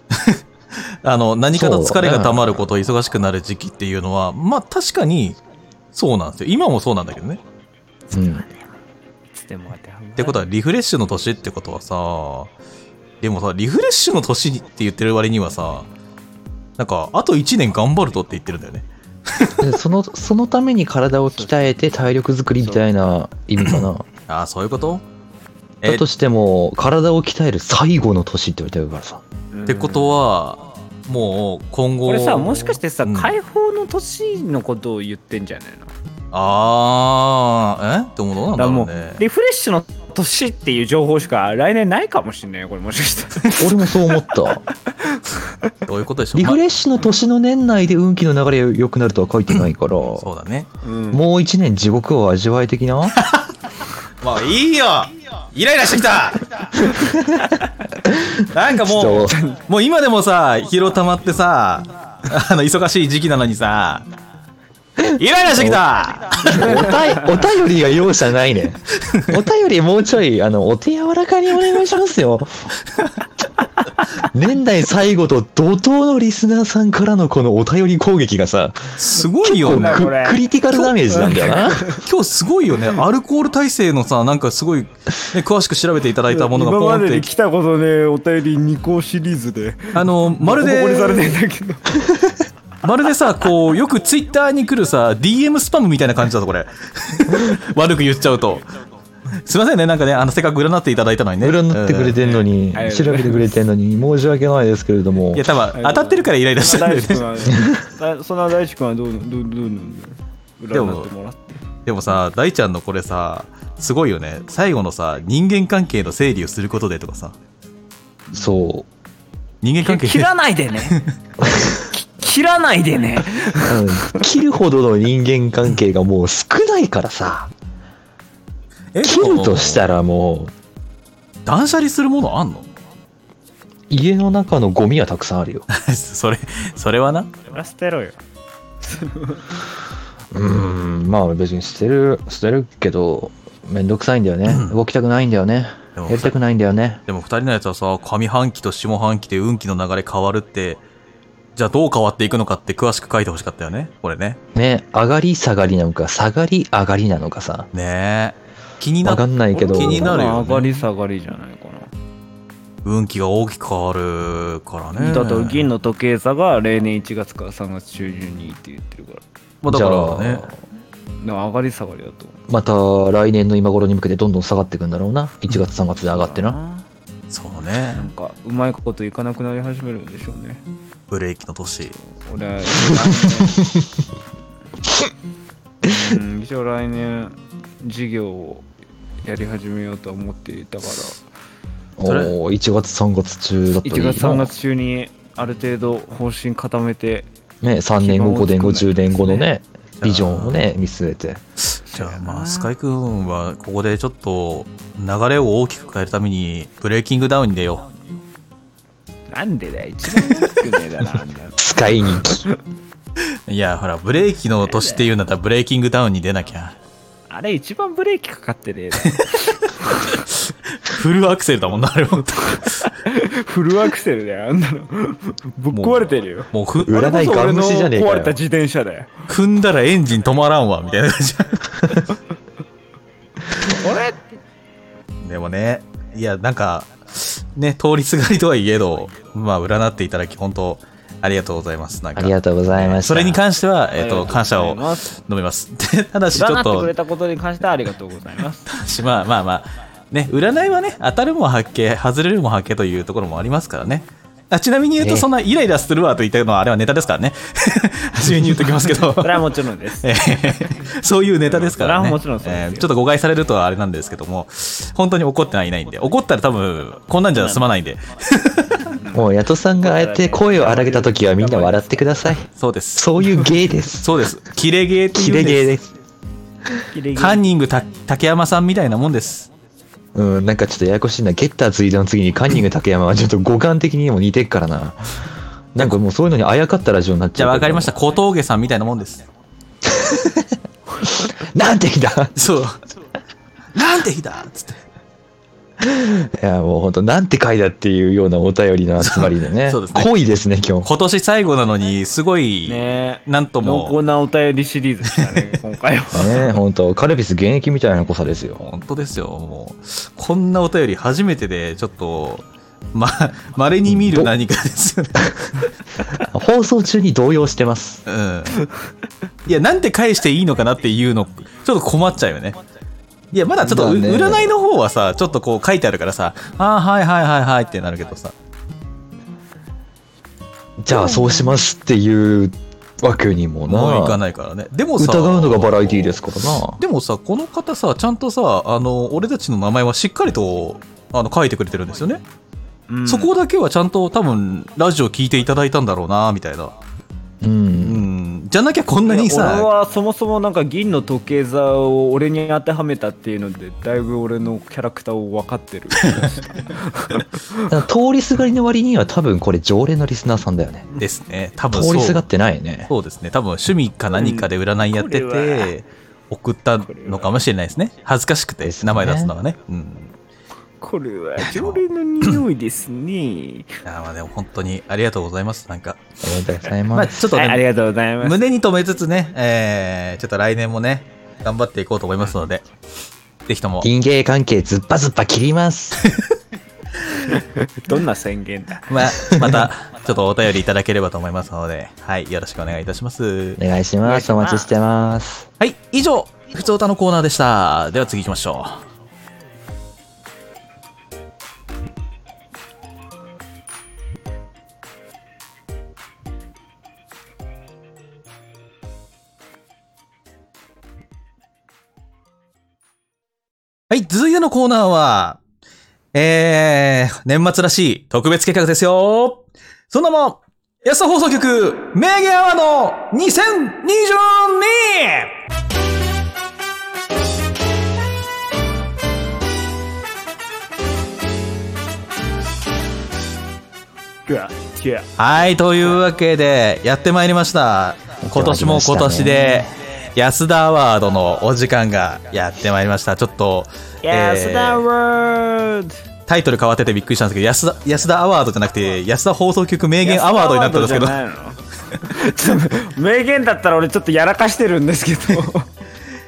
(laughs) あの、何かと疲れが溜まること、忙しくなる時期っていうのは、まあ確かにそうなんですよ。今もそうなんだけどね。うん。いつでも当てはまるってことは、リフレッシュの年ってことはさ、でもさ、リフレッシュの年って言ってる割にはさ、なんか、あと1年頑張るとって言ってるんだよね。でその、そのために体を鍛えて体力作りみたいな意味かな。ああ、そういうこと？だとしても、体を鍛える最後の年って言われてるからさ。ってことは、もう今後。これさもしかしてさ、うん解放の年のことを言ってんじゃないの？ああ、え？でもどうなんだだからもうろうね。リフレッシュの年っていう情報しか来年ないかもしんないよこれもしかしたら (laughs) 俺もそう思った。(laughs) どういうことでしょう？リフレッシュの年の年内で運気の流れ良くなるとは書いてないから、(laughs) そうだね。う一年地獄を味わい的な？まあいいよ。イライラしてきた。なんかもうもう今でもさ、疲労溜まってさ、あの、忙しい時期なのにさ、イライラしてきたおたお便りが容赦ないね。(laughs) お便りもうちょい、あの、お手柔らかにお願いしますよ。年内最後と怒涛のリスナーさんからのこのお便り攻撃がさ、すごいよね。これククリティカルダメージなんだよな。今日すごいよね。アルコール耐性のさ、なんかすごい、ね、詳しく調べていただいたものがポンって。来たことねお便り2個シリーズであの、まるボコボコにされてで、んだけどまるでさ、こう、よくツイッターに来るさ、DM スパムみたいな感じだぞ、これ。(laughs) 悪く言っちゃうと。すいませんね、なんかね、あの、せっかく占っていただいたのにね。占ってくれてんのにうん、調べてくれてんのに、申し訳ないですけれどもいや、、多分当たってるからイライラしてるんだよね。そんな大地君はどうどうどうなんだよ占ってもらってでもさ、大ちゃんのこれさ、すごいよね。最後のさ、人間関係の整理をすることでとかさ、そ人間関係切らないでねき (laughs) 切らないでねう、うん切るほどの人間関係がもう少ないからさ、え切るとしたらもう、断捨離するものあんの？家の中のゴミはたくさんあるよ。(laughs) それ、それはな？そりゃ捨てろようーん、まあ別に捨てる、捨てるけど、めんどくさいんだよね。動きたくないんだよね。でもやりたくないんだよね。でも二人のやつはさ、上半期と下半期で運気の流れ変わるって、じゃあどう変わっていくのかって詳しく書いてほしかったよね。これね。ね、上がり下がりなのか、下がり上がりなのかさ、ねえ。気になわかんないけど、気になるよね上がり下がりじゃないか運気が大きく変わるからな、ね。だと銀の時計座が例年1月から3月中旬にって言ってるからまあだじゃからね。あ、でも上がり下がりだと思うまた来年の今頃に向けてどんどん下がっていくんだろうな。1月3月で上がってな。そうねな。んかうまいこといかなくなり始めるんでしょうねブレーキの年。俺はうん一応来年事業をやり始めようと思っていたから。それ？おー1月3月中だったらいい1な月3月中にある程度方針固めてね、3年後、5年後、10年後のね、ビジョンをね、見据えて。じゃあまあ、スカイ君はここでちょっと流れを大きく変えるためにブレーキングダウンに出よなんでだよ一番大きくねえだなあんな (laughs) 使い人気。う。いや、ほら、ブレーキの年っていうんだったらブレーキングダウンに出なきゃ。あれ一番ブレーキかかってねえだ (laughs) フルアクセルだもんな、あれも。(laughs) フルアクセルだよあんなのぶっ壊れてるよもうふ、占いガン無視じゃねえかよ壊れた。自転車だよ踏んだらエンジン止まらんわ、みたいな感じ。俺でもね、いや、なんか、ね、通りすがりとはいえど、まあ、占っていただき、本当ありがとうございます。なんか、ありがとうございました。それに関しては、えっ、と、感謝を述べます。で (laughs) ただし、ちょっと占ってくれ、たことに関してはありがとうございます (laughs) まあまあまあ、ね、占いはね、当たるも発見、外れるも発見というところもありますからね。あちなみに言うと、ねそんなイライラするわと言ったのは、あれはネタですからね。(laughs) 初めに言っときますけど。それはもちろんです (laughs) えーそういうネタですからね。それはもちろんですよえーちょっと誤解されるとはあれなんですけども、本当に怒ってはいないんで、怒ったら多分、こんなんじゃ済まないんで。(laughs) もう、ヤトさんがああやって声を荒げたときはみんな笑ってください。そうです。そういう芸です。そうです。キレゲーっていキうんです。レ芸です。キレキレカンニングた竹山さんみたいなもんです。うん、なんかちょっとややこしいな。ゲッターズイドの次にカンニング竹山はちょっと五感的にも似てっからな。なんかもうそういうのにあやかったラジオになっちゃう。じゃあ分かりました。。小峠さんみたいなもんです。(laughs) なんて日だそう。なんて日だっつって。(laughs) いや、もう本当なんて回だっていうようなお便りの集まりでね。そうですね濃いですね、今日。今年最後なのに、すごい、ねえなんとも濃厚なお便りシリーズでしたね (laughs) 今回はね本当カルピス現役みたいな濃さですよ。本当ですよ。もう、こんなお便り初めてで、ちょっと、ま、(laughs) 稀に見る何かですよね。放送中に動揺してます。うん。いや、なんて返していいのかなっていうの、ちょっと困っちゃうよね。いや、まだちょっと、占いの方はさ、ちょっとこう書いてあるからさ、ああ、はいはいはいはいってなるけどさ。じゃあそうしますっていうわけにもな。もういかないからね。でもさ、疑うのがバラエティーですからな。でもさ、この方さ、ちゃんとさ、あの、俺たちの名前はしっかりと、あの、書いてくれてるんですよね。うんそこだけはちゃんと多分、ラジオ聞いていただいたんだろうな、みたいな。う。うんん。じゃなきゃこんなに俺さ、はそもそもなんか銀の時計座を俺に当てはめたっていうのでだいぶ俺のキャラクターを分かってる (laughs) 通りすがりの割には多分これ常連のリスナーさんだよね。ですね。多分そう。通りすがってないね。そうですね。多分趣味か何かで占いやってて、送ったのかもしれないですね。恥ずかしくて名前出すのはね。うん。これは常連の匂いですね。いやまあでも本当にありがとうございます。なんか、ありがとうございまます。あちょっとはい、ありね、がとうございます。胸に留めつつね、えー、ちょっと来年もね、頑張っていこうと思いますので、ぜひとも、人間関係ズッパズッパ切ります。(laughs) どんな宣言だ？(laughs) まあ、また、ちょっとお便りいただければと思いますので、はい、よろしくお願いいたします。お願いします。お待ちしてます。はい、以上、ふつおたのコーナーでした。では次行きましょう。はい、続いてのコーナーは、えー、年末らしい特別企画ですよ。その名も、安田放送局名言アワード 2022! うわ違うはい、というわけで、やってまいりました。今年も今年で、安田アワードのお時間がやってまいりました。ちょっと、安田ワールドタイトル変わっててびっくりしたんですけど、安田、安田アワードじゃなくて、安田放送局名言アワードになったんですけど、名言だったら俺ちょっとやらかしてるんですけど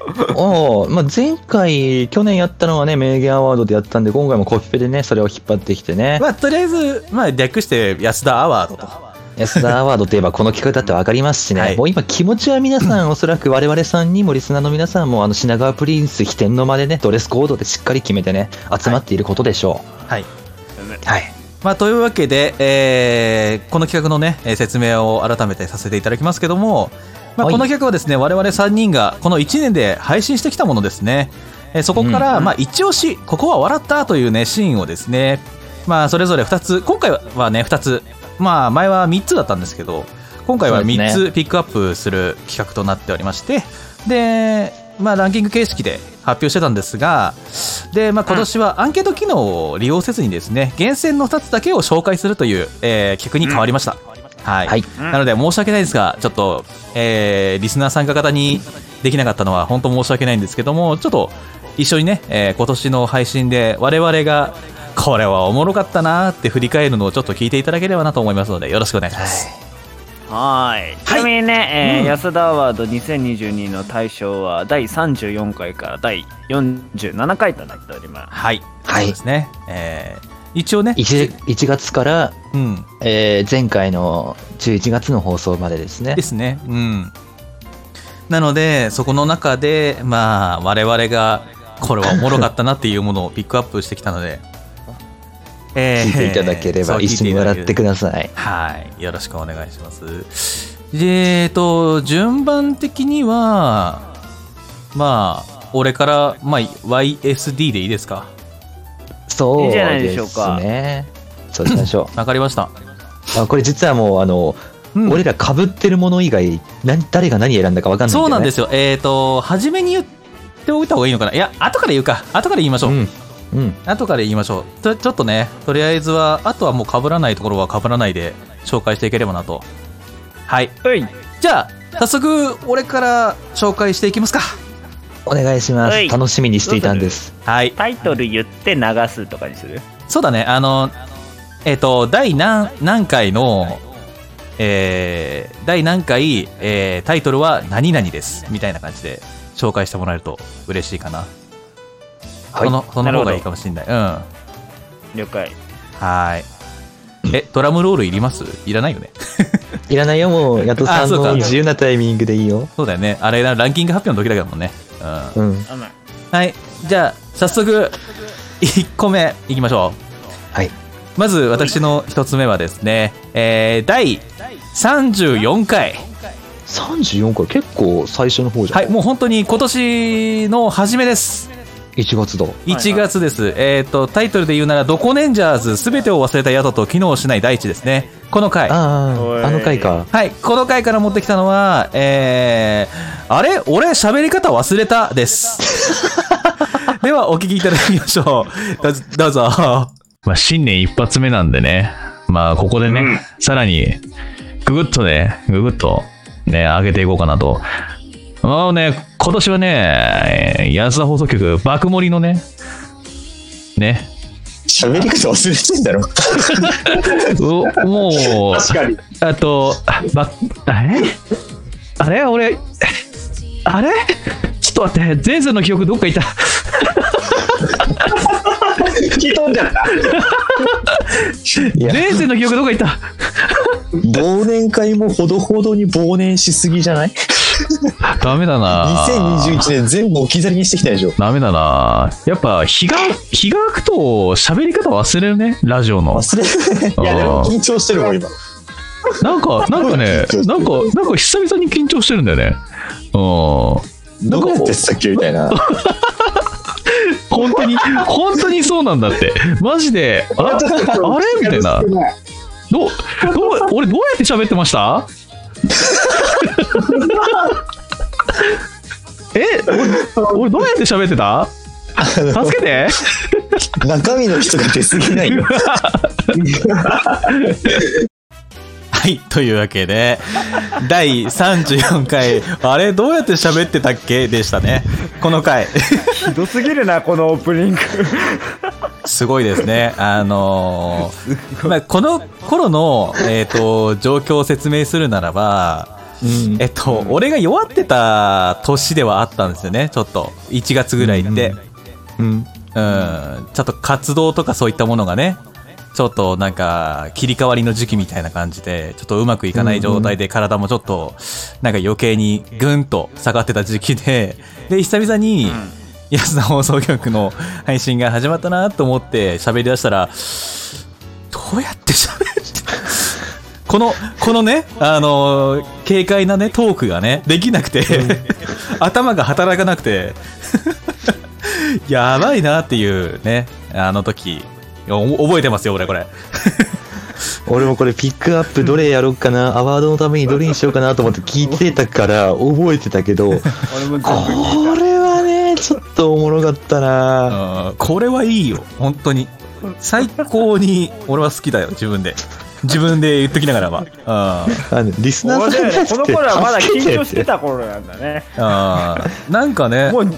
(laughs) おお、まあ、前回、去年やったのはね、名言アワードでやったんで、今回もコピペでね、それを引っ張ってきてね、まあ、とりあえず、まあ、略して安田アワードと。安田アワードといえばこの企画だって分かりますしね、はいもう今気持ちは皆さん、(laughs) おそらく我々さんにもリスナーの皆さんも、あの、品川プリンス飛天の間でね、ドレスコードでしっかり決めてね、集まっていることでしょはい。う。はい。まあ、というわけで、えーこの企画のね、えー説明を改めてさせていただきますけども、まあ、はいこの企画はですね、我々3人がこの1年で配信してきたものですね。えーそこから、まあ、一押し、ここは笑ったというね、シーンをですね、まあ、それぞれ2つ、今回はね、2つ、まあ、前は3つだったんですけど、今回はそうですね。3つピックアップする企画となっておりまして、で、まあ、ランキング形式で発表してたんですが、で、まあ、今年はアンケート機能を利用せずにですね、厳選の2つだけを紹介するという、えー企画に変わりました。はい。はい。なので、申し訳ないですが、ちょっと、えーリスナー参加型にできなかったのは本当申し訳ないんですけども、ちょっと一緒にね、えー今年の配信で我々が、これはおもろかったなーって振り返るのをちょっと聞いていただければなと思いますので、よろしくお願いします。はいちなみにね、えーうん安田アワード2022の大賞は第34回から第47回となっておりますはい。はいそうですね。えー一応ね、1, 1月から、うん。えー前回の11月の放送までですねで。すね。うん。なので、そこの中で、まあ、我々が、これはおもろかったなっていうものをピックアップしてきたので、え聞いていただければ、一緒に笑ってください。はい。よろしくお願いします。で、えっと、順番的には、まあ、俺から、まあ、YSD でいいですか？そういいんじゃないででしょうかすね。そうしましょわかりました。う。あこれ実はもう、あの、うん俺ら被ってるもの以外、何誰が何選んだか分かんないそうなんでですよ。えっ、と、初めに言っておいた方がいいのかな。いや、後から言うか。後から言いましょう。うん。うん。後から言いましょう。とちょっとねとりあえずはあとはもう被らないところは被らないで紹介していければなと。はい。はい。じゃあ早速俺から紹介していきますか。お願いしまはい。す。楽しみにしていたんです。はい。タイトル言って流すとかにする？そうだね。あのえっ、と第何何回のえー第何回、えータイトルは何々です。みたいな感じで紹介してもらえると嬉しいかな、はいそのその方がいいかもしれないうん了解はいえドラムロールいります？いらないよね (laughs) いらないよ、もう、ヤトさんの自由なタイミングでいいよ。そうだよね。あれな、ランキング発表の時だけだもんね。うん。うん。はい。じゃあ、早速、1個目いきましょう。はい。まず、私の1つ目はですね、えー、第34回。34回、結構最初の方じゃん。はい、もう本当に今年の初めです。1月だ。1月です。えっ、と、タイトルで言うなら、ドコネンジャーズ、すべてを忘れた宿と機能しない大地ですね。この回。ああ、あの回か。はい、この回から持ってきたのは、えー、あれ？俺喋り方忘れたです。(laughs) では、お聞きいただきましょう。どうぞ。どうぞまあ、新年一発目なんでね、まあ、ここでね、さらに、ぐぐっとね、ぐぐっと、ね、上げていこうかなと。まあね、今年はね、えー安田放送局、爆盛りのね、ね、喋り方忘れてんだろ。(laughs) おもう、確かに。あと、ば、あれあれ？俺、あれ？ちょっと待って、前世の記憶どっかいた。吹き飛んじゃった。前世の記憶どっかいた。忘年会もほどほどに忘年しすぎじゃない？(laughs) ダメだな ?2021 年全部置き去りにしてきたでしょ。ダメだな。やっぱ日が日が空くと喋り方忘れるね。ラジオの。忘れる。いや、でも緊張してるもん、今。なんか (laughs) なんかねなんかなんか久々に緊張してるんだよね。うん。どこやってたっけみたいな。(laughs) 本当に本当にそうなんだって。マジでああれ？みたいな。どどう俺どうやって喋ってました？(laughs) え俺俺どうやって喋ってた？助けて中身の人が出すぎないよ。(laughs) はい、というわけで、第34回、あれ、どうやって喋ってたっけ？でしたね。この回。ひどすぎるなこのオープニングすごいですね。あのーまあ、この頃の、えっ、と、状況を説明するならば、えっと、俺が弱ってた年ではあったんですよね、ちょっと。1月ぐらいって。うん。うん、ちょっと活動とかそういったものがね、ちょっとなんか切り替わりの時期みたいな感じで、ちょっとうまくいかない状態で体もちょっとなんか余計にぐんと下がってた時期で、で、久々に安田放送局の配信が始まったなと思って喋り出したら、どうやって喋ってこの、このね、あのー軽快なね、トークがね、できなくて、頭が働かなくて、(laughs) やばいなっていうね、あの時、お覚えてますよ、俺、これ。(laughs) 俺もこれピックアップどれやろうかな、アワードのためにどれにしようかなと思って聞いてたから覚えてたけど、これはね、ちょっとおもろかったなうんこれはいいよ、本当に。最高に俺は好きだよ、自分で。自分で言っときながらは。うん。あのリスナーさんたち白いねこの頃はまだ緊張してたた頃なんだねうんなんかね。も、うも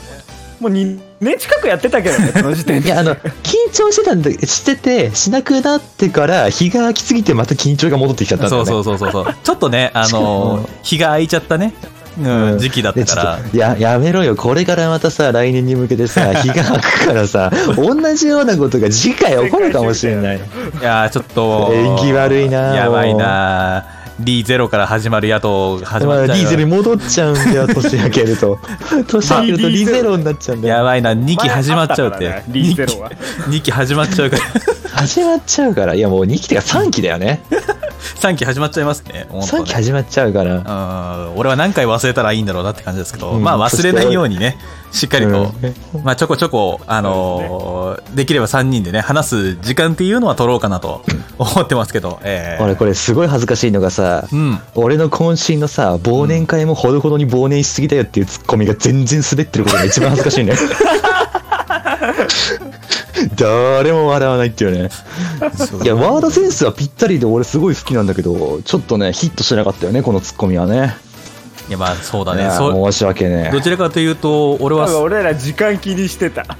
う2年近くやってたけどねこの時点で。いやあの緊張してたんだしててしなくなってから日が空きすぎてまた緊張が戻ってきちゃったんだよね。そうそうそうそうそう。ちょっとね、あのー日が空いちゃったね、うん。うん時期だったから。ややめろよ。これからまたさ来年に向けてさ (laughs) 日が空くからさ同じようなことが次回起こるかもしれない。いやーちょっと。縁起悪いなやばいな D0 から始まる野党始まっちゃうよ。ディーゼルに戻っちゃうんだよ年明けると。(laughs) 年明けるとリゼロになっちゃうんだよ。やばいな。2期始まっちゃうって。ね D0 は。2期始まっちゃうから。(laughs) 始まっちゃうから。いやもう2期ってか3期だよね3期始まっちゃいますね。本当3ね期始まっちゃうから。うん。俺は何回忘れたらいいんだろうなって感じですけど、うん。まあ忘れないようにねしっかりと、うん。まあちょこちょこあのーできれば3人でね話す時間っていうのは取ろうかなと思ってますけどえー俺これすごい恥ずかしいのがさうん。俺の渾身のさ忘年会もほどほどに忘年しすぎだよっていうツッコミが全然滑ってることが一番恥ずかしいね (laughs) (laughs) 誰も笑わないっていうね。いやワードセンスはぴったりで俺すごい好きなんだけどちょっとねヒットしなかったよねこのツッコミはね。いやまあそうだね。そう。申し訳ねどちらかというと俺は俺ら時間気にしてた。(laughs)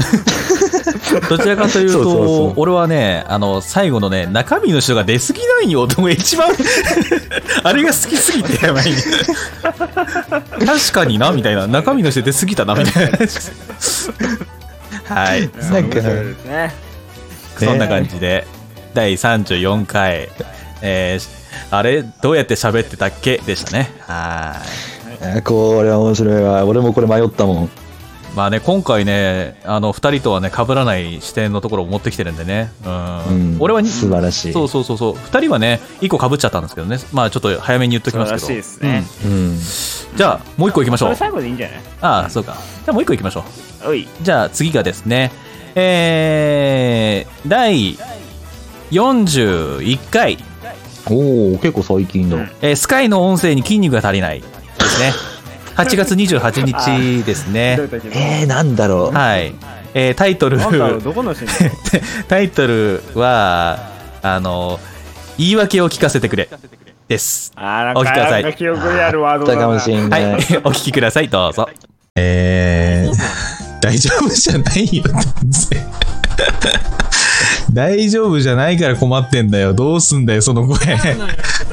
どちらかというとそうそうそう。俺はねあの最後のね中身の人が出過ぎないよとも一番 (laughs) あれが好きすぎてやばい確かになみたいな。中身の人出過ぎたなみたいなはい。なんか面白いですね。そんな感じで、第34回、えーあれ、どうやって喋ってたっけ？でしたね。はあこれは面白いわ。俺もこれ迷ったもん。い。まあね、今回ね、あの、二人とはね、被らない視点のところを持ってきてるんでね。うん。うん俺はに、素晴らしいそうそうそうそう。二人はね、一個被っちゃったんですけどね。まあちょっと早めに言っときますけど。素晴らしいですねうんうんじゃあ、もう一個行きましょうそれ。最後でいいんじゃない？ああ、そうか。じゃあもう一個行きましょう。おいじゃあ次がですね、えー、第41回、おお結構最近だ、えースカイの音声に筋肉が足りないですね。8月28日ですね。えー、なんだろう。はい。えータイトル、なんだろう？どこのシーン？(laughs) タイトルは、あの、言い訳を聞かせてくれ。です。お聞きください。なんか記憶にあるワードだな。あったかもしれはない。い、お聞きください、どうぞ。えー、大丈夫じゃないよ、全然。大丈夫じゃないから困ってんだよ。どうすんだよ、その声。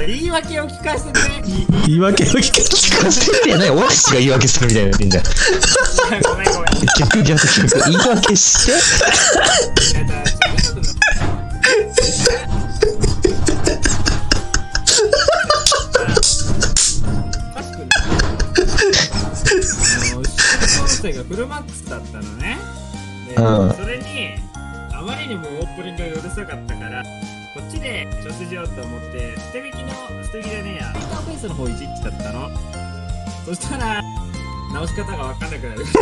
言い訳を聞かせて言い訳を聞かせて。焦ってない、俺たちが言い訳するみたいになってんじゃん。ごめんごめん逆逆逆。言い訳して。音声がフルマックスだったのね。でうんそれに、あまりにもオープニングがうるさかったから、こっちで調整しようと思って、捨て引きの、捨て引きじゃねえや、インターフェースの方いじっちゃったの。そしたら、直し方がわかんなくなる。(laughs)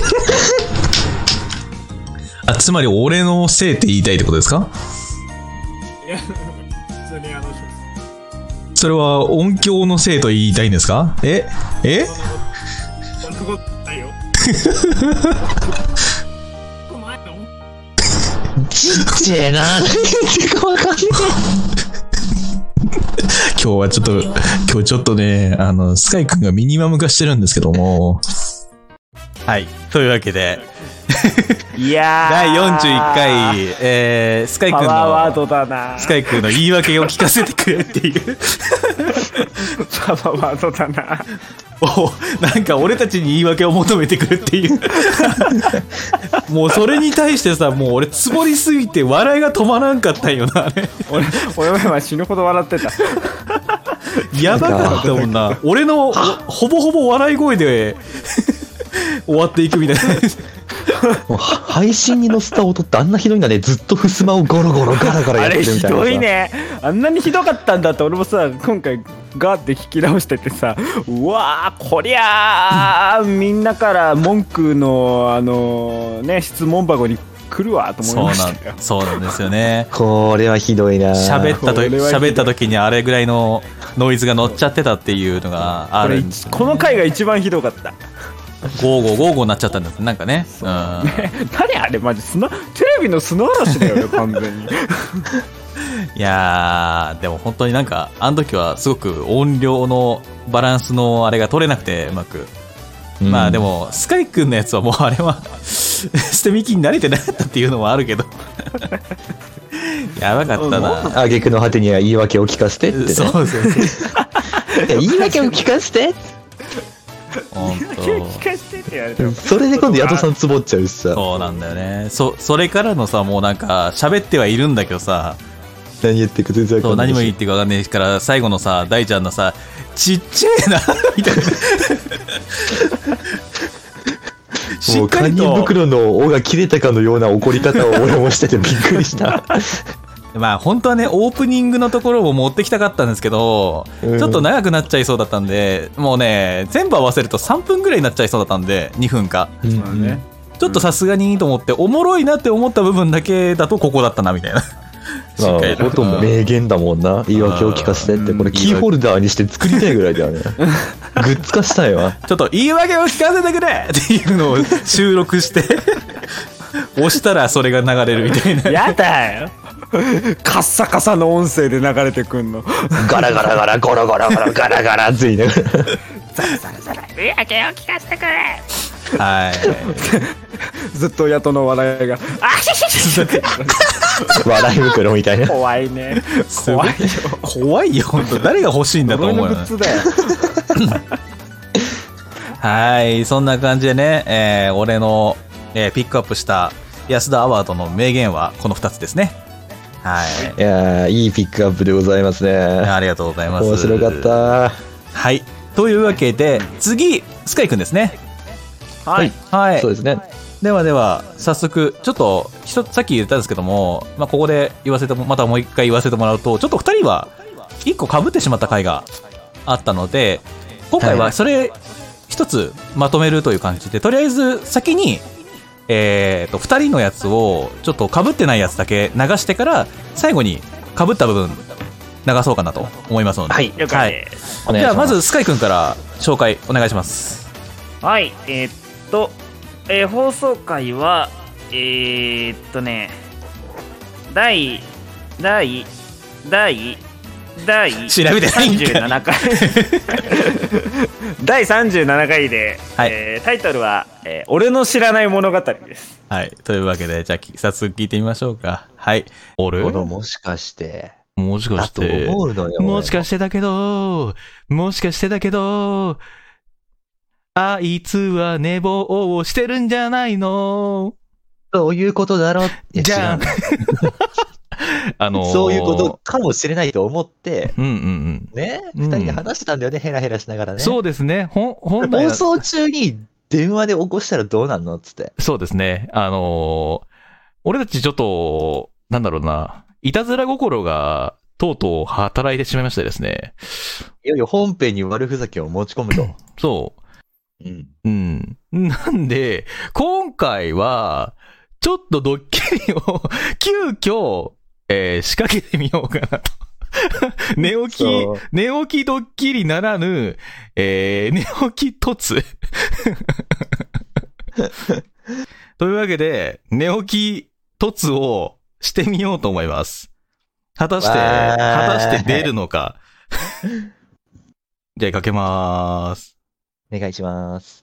あ、つまり俺のせいって言いたいってことですか？いや、普通にあの、それは音響のせいと言いたいんですか？え？え？そんなことないよ。(laughs) ちえな。わかんない。今日はちょっと、今日ちょっとね、あの、スカイくんがミニマム化してるんですけども、はい。というわけで、いや第41回、えー、スカイパ君の、ワーワードだな。スカイ君の言い訳を聞かせてくれっていう。パワーワードだな。おなんか俺たちに言い訳を求めてくるっていうもうそれに対してさもう俺つぼりすぎて笑いが止まらんかったんよなあれ俺、俺は死ぬほど笑ってた。やばかったもんな俺のおほぼほぼ笑い声で終わっていくみたいなもう配信に載せた音ってあんなひどいんだね。ずっと襖をゴロゴロガラガラやあれひってるみたいなさ。どいね。あんなにひどかったんだって俺もさ、今回ガーって聞き直しててさ、うわー、こりゃー、みんなから文句の、あのね、質問箱に来るわと思いそうなました。そうなんですよねこれはひどいな。喋ったと喋った時にあれぐらいのノイズが乗っちゃってたっていうのがあるんですよこの回が一番ひどかった。ゴーゴーゴーゴーになっちゃったんですなんかねうん (laughs) 何あれマジ砂テレビの砂嵐だよね完全に (laughs) いやー、でも本当になんか、あの時はすごく音量のバランスのあれが取れなくて、うまく。うんまあでも、スカイ君のやつはもうあれは、(laughs) 捨て引きに慣れてなかったっていうのもあるけど。やばかったな。挙句の果てには言い訳を聞かせてってね。そうそうそう。いや言い訳を聞かせてそれで今度ヤトさんつぼっちゃうしさ。そうなんだよね。そ、それからのさ、もうなんか、喋ってはいるんだけどさ、何言ってるか全然わそう、かんないし。何も言っていいか分かんないから、最後のさ、大ちゃんのさ、ちっちゃいな、(laughs) みたいな。し (laughs) もう堪忍っかりと。袋の尾が切れたかのような怒り方を俺もしててびっくりした。まあ本当はね、オープニングのところを持ってきたかったんですけど、うんちょっと長くなっちゃいそうだったんで、もうね、全部合わせると3分ぐらいになっちゃいそうだったんで、2分か。うんねちょっとさすがにいいと思って、おもろいなって思った部分だけだとここだったな、みたいな。(laughs) まあ、ほとんど名言だもんな。言い訳を聞かせてって。これキーホルダーにして作りたいぐらいだよね。(laughs) グッズ化したいわ。ちょっと言い訳を聞かせてくれっていうのを収録して、押したらそれが流れるみたいな。やだよカッサカサの音声で流れてくんのガラガラガラ、ゴロゴロゴロ、ガラガラついながら。はい。ずっとヤトの笑いがあしししし笑い袋みたいな。怖いね怖いよ怖いよ、本当誰が欲しいんだと思うよはい、そんな感じでね、えー俺の、えーピックアップした安田アワードの名言はこの2つですね。はい。いやー、いいピックアップでございますね。ありがとうございます。面白かった。はい。というわけで、次、スカイくんですね。はいはいそう。ですね。ではでは、早速、ちょっと、ひとさっき言ったんですけども、まあ、ここで言わせても、またもう一回言わせてもらうと、ちょっと2人は、1個被ってしまった回があったので、今回ははいそれ、一つまとめるという感じで、とりあえず先に、えー、と2人のやつをちょっと被ってないやつだけ流してから最後に被った部分流そうかなと思いますので、はい了解です。お願い。じゃあますずスカイ君から紹介お願いします。はい、えーっと、えー放送回は、えーっとね、第、第、第、第調べてないんかい。37回。(laughs) 第37回で、はい。えータイトルは、えー俺の知らない物語」です。はい。というわけで、じゃあ、き早速聞いてみましょうか。はい。俺？もしかして、もしかして。もしかしてだけど、もしかしてだけど、あいつは寝坊をしてるんじゃないの？そういうことだろ。じゃん (laughs) (laughs) あのーんそういうことかもしれないと思って、うんうんうん。ね、うん二人で話してたんだよね、ヘラヘラしながらね。そうですね。ほん、本来は放送中に電話で起こしたらどうなんのっつって。そうですね。あのー俺たちちょっと、なんだろうな、いたずら心が、とうとう働いてしまいましてですね。いよいよ本編に悪ふざけを持ち込むと。(laughs) そう。うん。うん。なんで、今回は、ちょっとドッキリを、急遽、えー仕掛けてみようかなと。(laughs) 寝起き寝起きドッキリならぬ、えー寝起き突。(laughs) というわけで、寝起き突をしてみようと思います。果たして、果たして出るのか。(laughs) じゃあ、かけまーす。お願いします。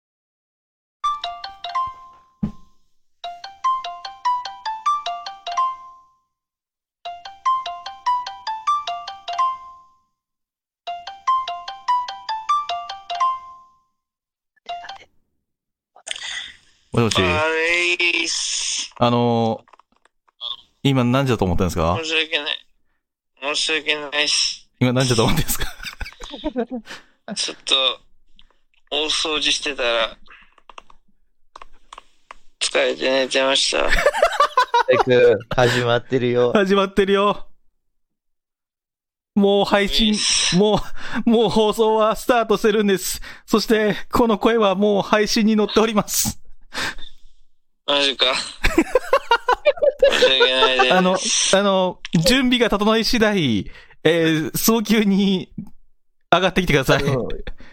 もしもし。悪いっす。あのー今何時だと思ってるんですか？申し訳ない。申し訳ないっす。今何時だと思ってるんですか？(laughs) ちょっと、大掃除してたら、疲れて寝てました。早く、始まってるよ。始まってるよ。もう配信、もう、もう放送はスタートしてるんです。そして、この声はもう配信に乗っております。マジか。申し訳ないです。あの、あの、準備が整い次第、えー早急に上がってきてください。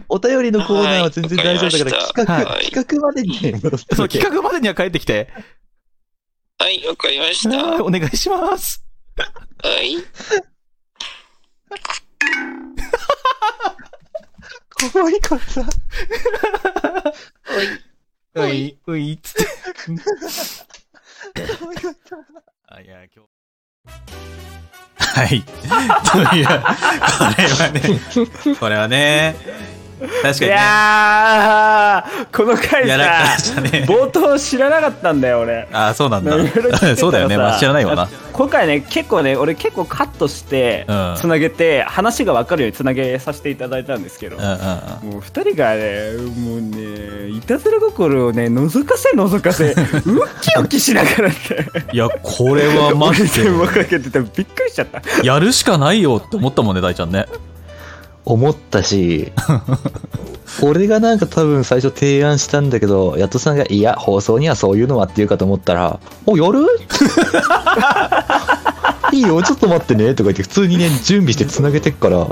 お便りのコーナーは全然大丈夫だから、はい企画、はい企画までにね、戻そう、企画までには帰ってきて。はい、わかりました。はい、はお願いします。い。(laughs) 怖いからさ。うい、うい、つって。あ、いや、今日。はい。という、これはね、これはね、確かいにね。やーこの回さね冒頭知らなかったんだよ俺あ、そうなんだそうだよね。まあ、知らないわな。今回ね結構ね俺結構カットしてうんつなげて、話が分かるようにつなげさせていただいたんですけど、うんうんうん。もう二人がねもうねいたずら心をね覗かせ覗かせ (laughs) ウッキウキしながらねいや、これはマジでかけててびっくりしちゃったやるしかないよって思ったもんね、大ちゃんね。思ったし、(laughs) 俺がなんか多分最初提案したんだけど、ヤトさんが、いや、放送にはそういうのはって言うかと思ったら、お、やる (laughs) いいよ、ちょっと待ってね、とか言って普通にね、準備して繋げてっから、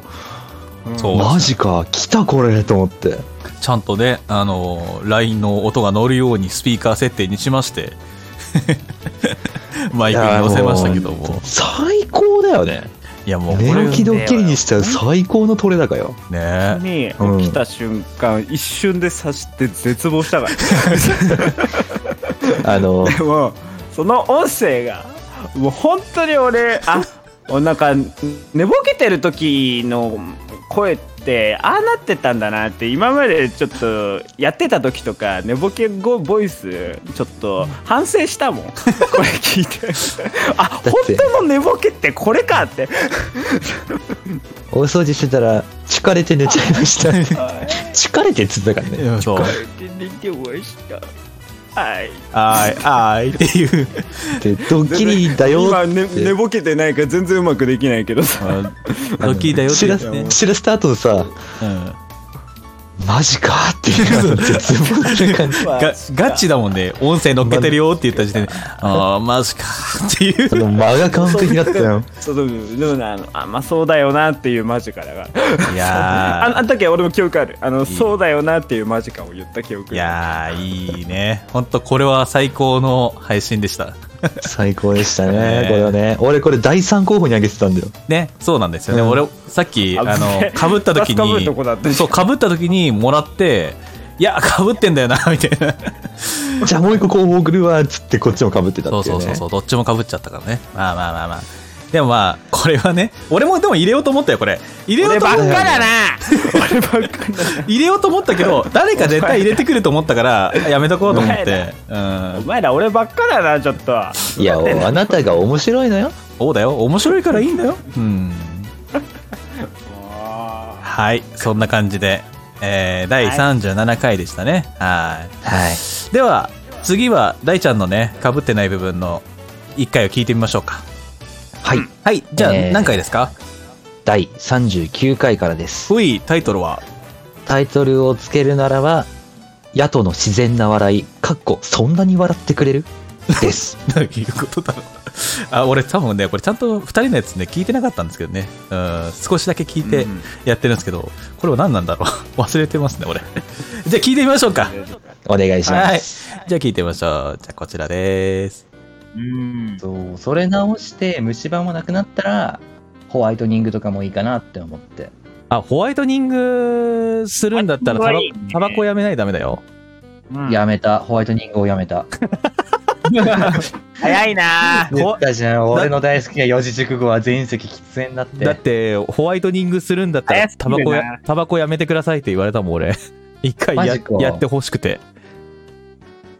そう。マジか、来たこれ、と思って。ちゃんとね、あの、LINE の音が乗るようにスピーカー設定にしまして、(laughs) マイクに載せましたけども。最高だよね。いや、もう寝起きドッキリにしちゃう最高の取れ高よ。ね。にうん起きた瞬間、一瞬で刺して絶望したから (laughs) あの、でもその音声がもう本当に俺あなんか寝ぼけてる時の声ってああなってたんだなって今までちょっとやってた時とか寝ぼけ語ボイスちょっと反省したもん (laughs) これ聞いてあって本当の寝ぼけってこれかって大掃除してたら、疲れて寝ちゃいました。(laughs) 疲れてっつったからね。そう。寝てましたはいあーい、あーいっていう。で、ドッキリだよ今、ね、って。寝ぼけてないから全然うまくできないけどさドッキリだよって知ら。知らスタートのさ、うんマジかっていう絶望な感じ。がガチだもんね。音声乗っけてるよって言った時点で、ああ、マジかっていうあ。の間が完璧だったよ。そうでもでもねあのあまあそうだよなっていうマジからいや (laughs) ああの時は俺も記憶あるあのそうだよなっていうマジカを言った記憶ー、いやー、いいね。ほんと、これは最高の配信でした。(laughs) 最高でしたねね、これはね。俺これ第3候補に挙げてたんだよ。ね、そうなんですよね。うん俺、さっき、あのかぶった時二つ被るとにこだった、そう、かぶった時にもらって、いや、かぶってんだよな、(laughs) みたいな。じゃあもう一個候補送るわ、つってこっちも被ってたそうっていうね。そうそうそう、どっちもかぶっちゃったからね。まあまあまあまあ。でもまあ、これはね、俺もでも入れようと思ったよ、これ。入れよう俺と思ったばっかだな俺ばっかだな入れようと思ったけど、誰か絶対入れてくると思ったから、やめとこうと思って。うんお。前ら俺ばっかだなちょっといや、あなたが面白いのよ。そうだよ。面白いからいいんだよ。うん。(laughs) はい。そんな感じで、えー、第37回でしたね。はい。はい。では、次は、大ちゃんのね、かぶってない部分の1回を聞いてみましょうか。はい。はい。じゃあ、えー何回ですか？第39回からです。ほい、タイトルは？タイトルをつけるならば、野党の自然な笑い、かっこ、そんなに笑ってくれる？(laughs) です。どういうことだろう。あ、俺多分ね、これちゃんと2人のやつね、聞いてなかったんですけどね。うん、少しだけ聞いてやってるんですけど、これは何なんだろう？(laughs) 忘れてますね、俺。じゃあ聞いてみましょうか。お願いしまはい。す。じゃあ聞いてみましょう。じゃあこちらです。うんそう、それ直して虫歯もなくなったら、ホワイトニングとかもいいかなって思って。あ、ホワイトニングするんだったらタバタバコやめないとダメだよ。やめた。ホワイトニングをやめた。(laughs) 早いな言ったじゃん。俺の大好きな四字熟語は全席喫煙だって。だって、ホワイトニングするんだったらタバコや、タバコやめてくださいって言われたもん、俺。(laughs) 一回ややってほしくて。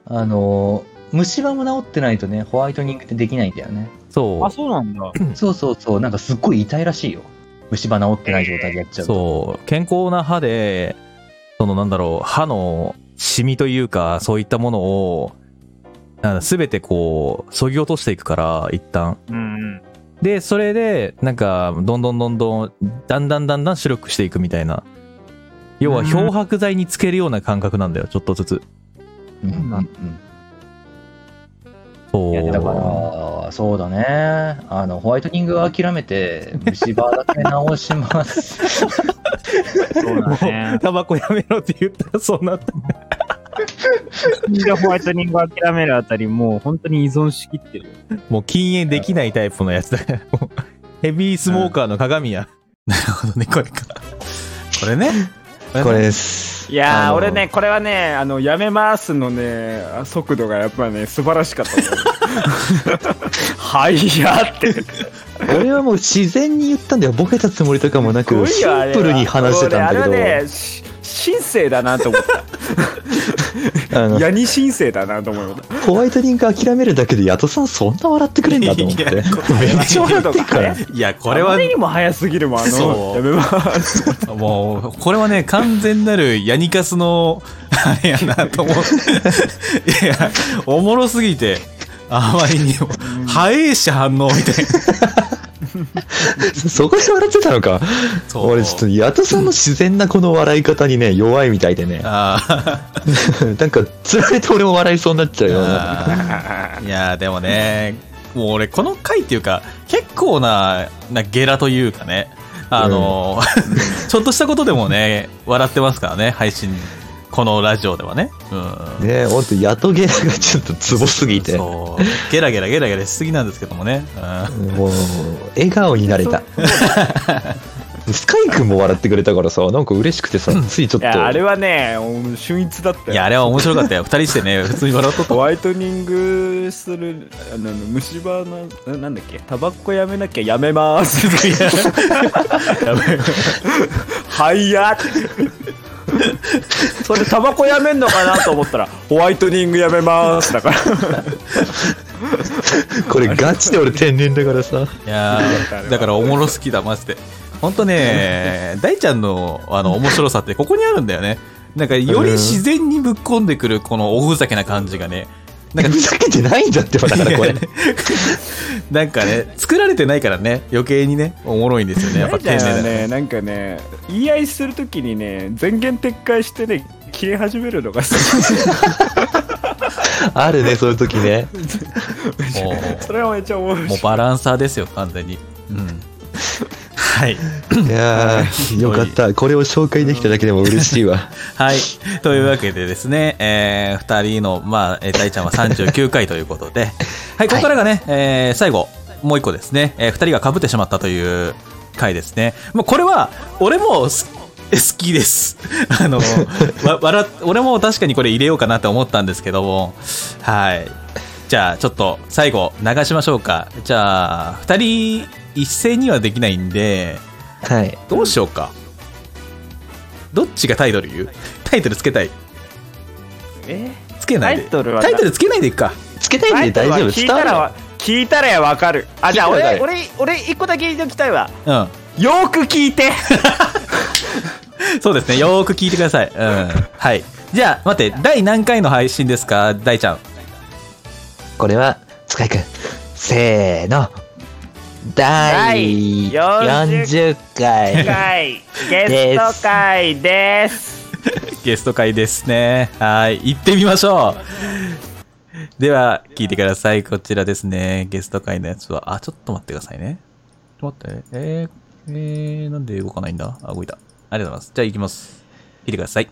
あのー、虫歯も治ってないとね、ホワイトニングってできないんだよね。そうあ。そうなんだ (clears throat) そうそうそう。なんかすっごい痛いらしいよ。虫歯治ってない状態でやっちゃうと。そう。健康な歯で、そのなんだろう、歯のシミというか、そういったものを、すべてこう、削ぎ落としていくから、一旦。うんで、それで、なんか、どんどんどんどん、だんだんだんだん白くしていくみたいな。要は漂白剤につけるような感覚なんだよ、ちょっとずつ。うんうん。いやだから、そうだね。あの、ホワイトニングは諦めて、虫歯だけ直します。そうだねタバコやめろって言ったらそうなった。でホワイトニングを諦めるあたりもう本当に依存しきってるもう禁煙できないタイプのやつだから。(laughs) もうヘビースモーカーの鏡や。なるほどね、これか。これね。これです。いやー俺ねこれはねあのやめますのね速度がやっぱね素晴らしかったは (laughs) いやって。俺はもう自然に言ったんだよ。ボケたつもりとかもなく、シンプルに話してたんだけど、俺あれはねし神聖だなと思った (laughs) あのヤニ神聖だなと思ったホワイトニング諦めるだけで、ヤトさんそんな笑ってくれんだと思って。いやめっちゃ笑ってるから。いや、これはあまり、にも早すぎるもんあのやめますもう、これはね、完全なるヤニカスの、あれやなと思って。いや、おもろすぎて、あまりにも、早いし反応みたいな。(laughs) そこで笑ってたのか。俺ちょっと、ヤトさんの自然なこの笑い方にね、弱いみたいでね。あ (laughs) なんか、つられて俺も笑いそうになっちゃうような。あいやでもねもう俺この回っていうか結構ななゲラというかねあの、(laughs) ちょっとしたことでもね笑ってますからね配信このラジオではね。うん。ねほんと、ヤトゲラがちょっとツボすぎて。もそう。ゲラゲラゲラゲラしすぎなんですけどもね、うん。う、笑顔になれた。(laughs) スカイ君も笑ってくれたからさ、なんか嬉しくてさ、ついちょっと。いやあれはね秀逸だったよ。いやあれは面白かったよ。二人してね普通に笑っとった。ホワイトニングするあの虫歯のななんだっけ？タバコやめなきゃやめます (laughs) やめはいや (laughs) それタバコやめんのかなと思ったらホワイトニングやめます。だから。(laughs) これガチで俺天然だからさ。いやーだからおもろすぎだマジで。本当ね大ちゃんのあの面白さってここにあるんだよね。なんかより自然にぶっ込んでくるこのおふざけな感じがねなんかふざけてないんだってば、だからこれ。(laughs) なんかね作られてないからね余計にねおもろいんですよねやっぱ天大ちゃんは然だねねな。んかね言い合いするときにね前言撤回してね切れ始めるのが好 (laughs) あるね、そういう時ね。(laughs) それはめっちゃ面白い。うもうバランサーですよ完全に。うんはい。いやー、よかった。(laughs) これを紹介できただけでも嬉しいわ。(laughs) はい。というわけでですね、えー、二人の、まあ、えー大ちゃんは39回ということで、(laughs) はい、ここからがね、えー最後、もう一個ですね、えー二人が被ってしまったという回ですね。もうこれは、俺もす好きです。あの、わ、笑っ、俺も確かにこれ入れようかなって思ったんですけども、はい。じゃあ、ちょっと最後流しましょうか。じゃあ、二人一斉にはできないんで、はい。どうしようか。どっちがタイトル言う？タイトルつけたい。え？つけないで。タイトルはタイトルつけないでいっか。つけたいんで大丈夫？聞い。たらわ聞いたらわかるあじゃあ俺俺俺一個だけ言っておきたいわうん。よーく聞いてそうですね。よーく聞いてください。うん。はい。じゃあ、待って、第何回の配信ですか？大ちゃん。これは、塚井くん。せーの。第第40 40回。回ゲスト会です (laughs) ゲスト会ですね。はい。行ってみましょう。では、聞いてください。こちらですね。ゲスト会のやつは、あ、ちょっと待ってくださいね。ちょっと待って。えー、えー、なんで動かないんだ？あ、動いた。ありがとうございます。じゃあ行きます。聞いてください。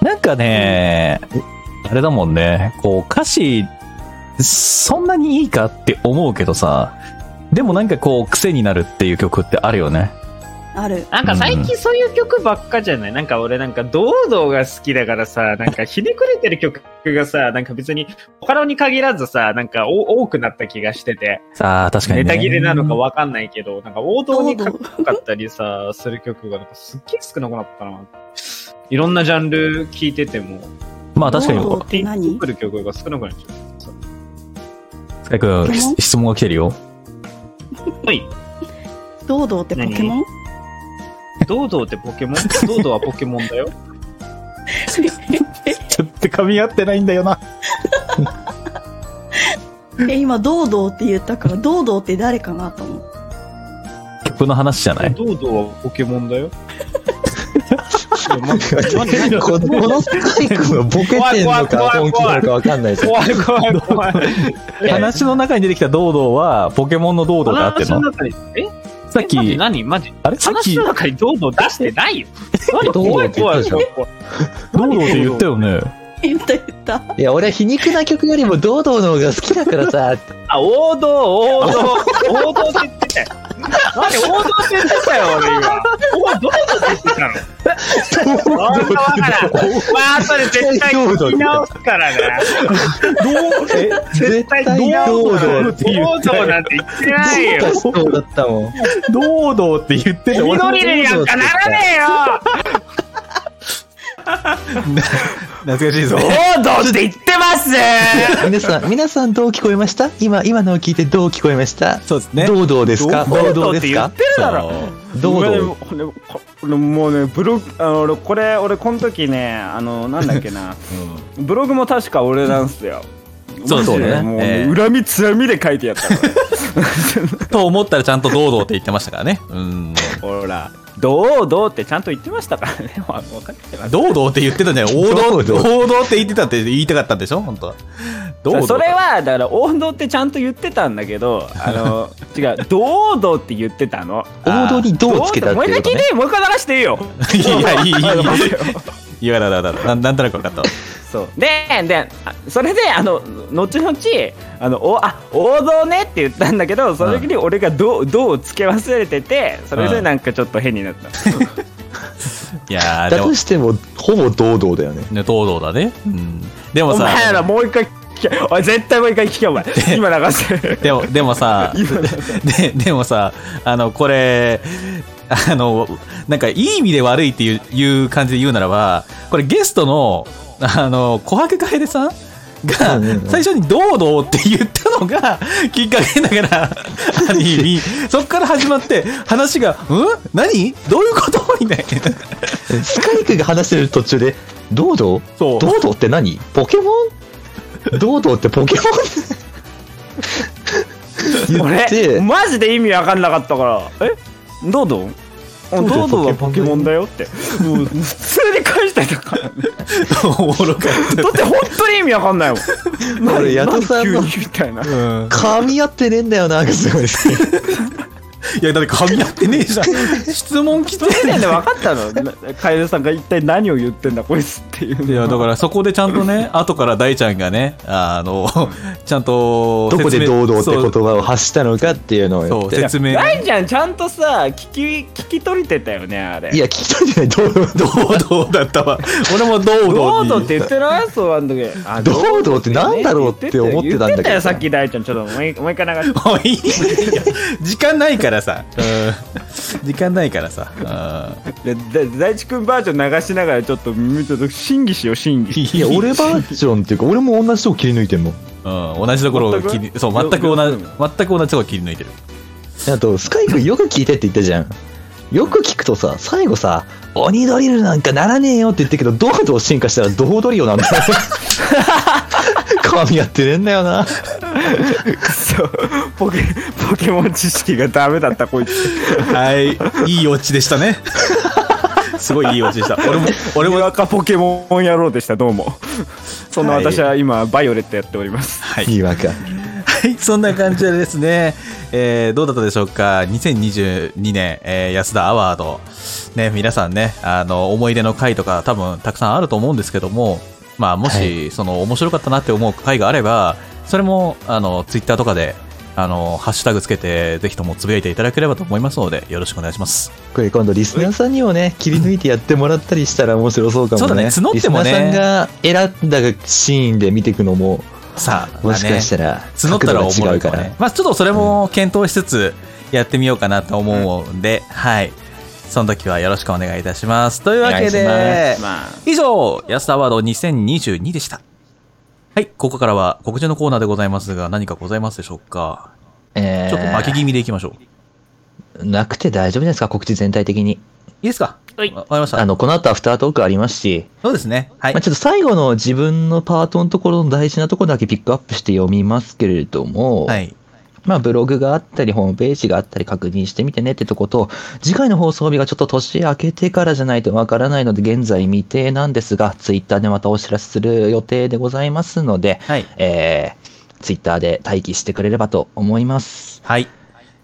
なんかね、あれだもんね。こう、歌詞、そんなにいいかって思うけどさ、でもなんかこう、癖になるっていう曲ってあるよね。ある。なんか最近そういう曲ばっかじゃない？なんか俺なんか堂々が好きだからさ、(laughs) なんかひねくれてる曲がさ、なんか別に他のに限らずさ、なんかお多くなった気がしてて、さあ、確かにね。ネタ切れなのかわかんないけど、なんか王道にかっこよかったりさ、する曲がなんかすっげえ少なくなったな。いろんなジャンル聴いてても、まあ確かに、堂々って何？来る曲が少なくなっちゃう。スカイ君、質問が来てるよ。(laughs) はい。ドードーってポケモン？ドードーってポケモン？ドードーはポケモンだよ。(laughs) ちょっと噛み合ってないんだよな。(laughs) え、今、ドードーって言ったから、ドードーって誰かなと思って。曲の話じゃない？ドードーはポケモンだよ。このこのスカイ君はボケてんのか本気なのかわかんないじゃん。怖い怖い怖い。話の中に出てきたドードは、ポケモンのドードーで合っての、えさっき、何マジあれさっき、話の中にドード出してないよ。何怖い怖い怖い。ードって言ったよね。言った言った。いや、俺は皮肉な曲よりも堂々の方が好きだからさ。あ、王道、王道、王道って言ってたよ。何王道って言ってたよ、俺今。おどうって言ってたのわからんわからん。まあ、後で絶対聞き直すからね。え、絶対堂々って言王道なんて言ってないよ。そうだったもん。ドードーって言ってた緑になんかならねえよ (laughs) 懐かしいぞ。王道って言ってます。皆さん、皆さんどう聞こえました？今、今のを聞いてどう聞こえました？そうですね。堂々ですか？堂々堂々ですか？って言ってるだろ。堂々。俺俺俺もうねブログあの俺これ俺この時ねあのなんだっけな。ブログも確か俺なんすよ。そうですよねもうね、ええ。恨みつらみで書いてやった (laughs) と思ったらちゃんと堂々って言ってましたからね。うん。ほらどうどうってちゃんと言ってましたからねわ分かってます堂々って言ってたんじゃない王道、王道って言ってたって言いたかったんでしょ？本当は。堂々。それはだから王道ってちゃんと言ってたんだけど (laughs) あの違う堂々って言ってたの？王道にどうつけたってもう一回聞い。てもう一回流していいよいや、いい、いい、いい。いやだだだだななんとなく分かったわ。そう。でであそれであの後々あのおあ王道ねって言ったんだけどその時に俺が「どう」どうをつけ忘れててそれでなんかちょっと変になった、(laughs) いやー、でも。だと、しても、ほぼ堂々だよね。ね、堂々だね。うん。でもお前らさ、もう一回聞けおい絶対もう一回聞けお前。今流して (laughs) でも、でもさ、(laughs) で、でもさ、あの、これ、あの、なんか、いい意味で悪いっていういう感じで言うならば、これゲストの、あの、琥珀楓さんが最初に堂々って言ったのがきっかけだから、ある意味、(laughs) そこから始まって話が、うん？何？どういうこと？みたいな。スカイ君が話してる途中で、堂々そう。堂々って何？ポケモン？堂々ってポケモン？(laughs) 言って。俺、マジで意味わかんなかったから。え？どうどう？あどうどうはポケモンだよってもう普通に返してたからねおもろかっだって本当に意味わかんないもん俺矢田さんのみたいなた。うん。噛み合ってねえんだよな、すごいですね。いや、だって噛み合ってねえじゃん。(laughs) 質問来てそれで分かったのなカエルさんが一体何を言ってんだこいつっていういや、だからそこでちゃんとね、(laughs) 後から大ちゃんがね、あの、ちゃんとどこで堂々って言葉を発したのかっていうのを。説明。大ちゃんちゃんとさ聞き聞き取れてたよねあれいや、聞き取れてない、堂々。堂々だったわ。俺も堂々に。堂々って言ってないそうあん時あ堂々ってなんだろうって思ってたんだけど言ってたよさっき大ちゃんちょっともう一回流してもういいよ時間ないからさ。うん時間ないからさ。でで大地君バージョン流しながらちょっと耳ちょっと審議しよう審議いいや、俺バージョンっていうか、俺も同じとこ切り抜いてんもん。うん、同じところを切り、そう、全く同じ、全く同じとこ切り抜いてる。あと、スカイ君よく聞いてって言ったじゃん。よく聞くとさ、最後さ、鬼ドリルなんかならねえよって言ってるけど、どうどう進化したらどうドリルなんだよ。(laughs) 噛み合ってねえんだよな。そう。ポケポケモン知識がダメだったこいつ。はい、いいオチでしたね。すごいいいオチでした。俺も、俺も、にわかポケモン野郎でした。どうも。そんなはい。私は今バイオレットやっております。はい。いいわか。はい、そんな感じでですね、えーどうだったでしょうか、2022年、えー安田アワード、ね、皆さんね、あの、思い出の回とか多分たくさんあると思うんですけども、まあ、もし、その、面白かったなって思う回があれば、それも、あの、ツイッターとかで、あの、ハッシュタグつけて、ぜひともつぶやいていただければと思いますので、よろしくお願いします。これ今度リスナーさんにもね、切り抜いてやってもらったりしたら面白そうかもね。そうだね募ってもねリスナーさんが選んだシーンで見ていくのも、さあ、もしかしたら、ら、募ったらおもろいから。まあ、ちょっとそれも検討しつつ、やってみようかなと思うんで、はい。その時はよろしくお願いいたします。というわけで、まあ以上、安田アワード2022でした。はい、ここからは告知のコーナーでございますが、何かございますでしょうか？えーちょっと巻き気味でいきましょう。なくて大丈夫ですか？告知全体的に。いいですか？はいわわかりました。あの、この後アフタートークありますし、そうですね。はいまあ、。ちょっと最後の自分のパートのところの大事なところだけピックアップして読みますけれども、はい。まあブログがあったり、ホームページがあったり確認してみてねってとこと、次回の放送日がちょっと年明けてからじゃないとわからないので、現在未定なんですが、ツイッターでまたお知らせする予定でございますので、はい。えー、ツイッターで待機してくれればと思います。はい。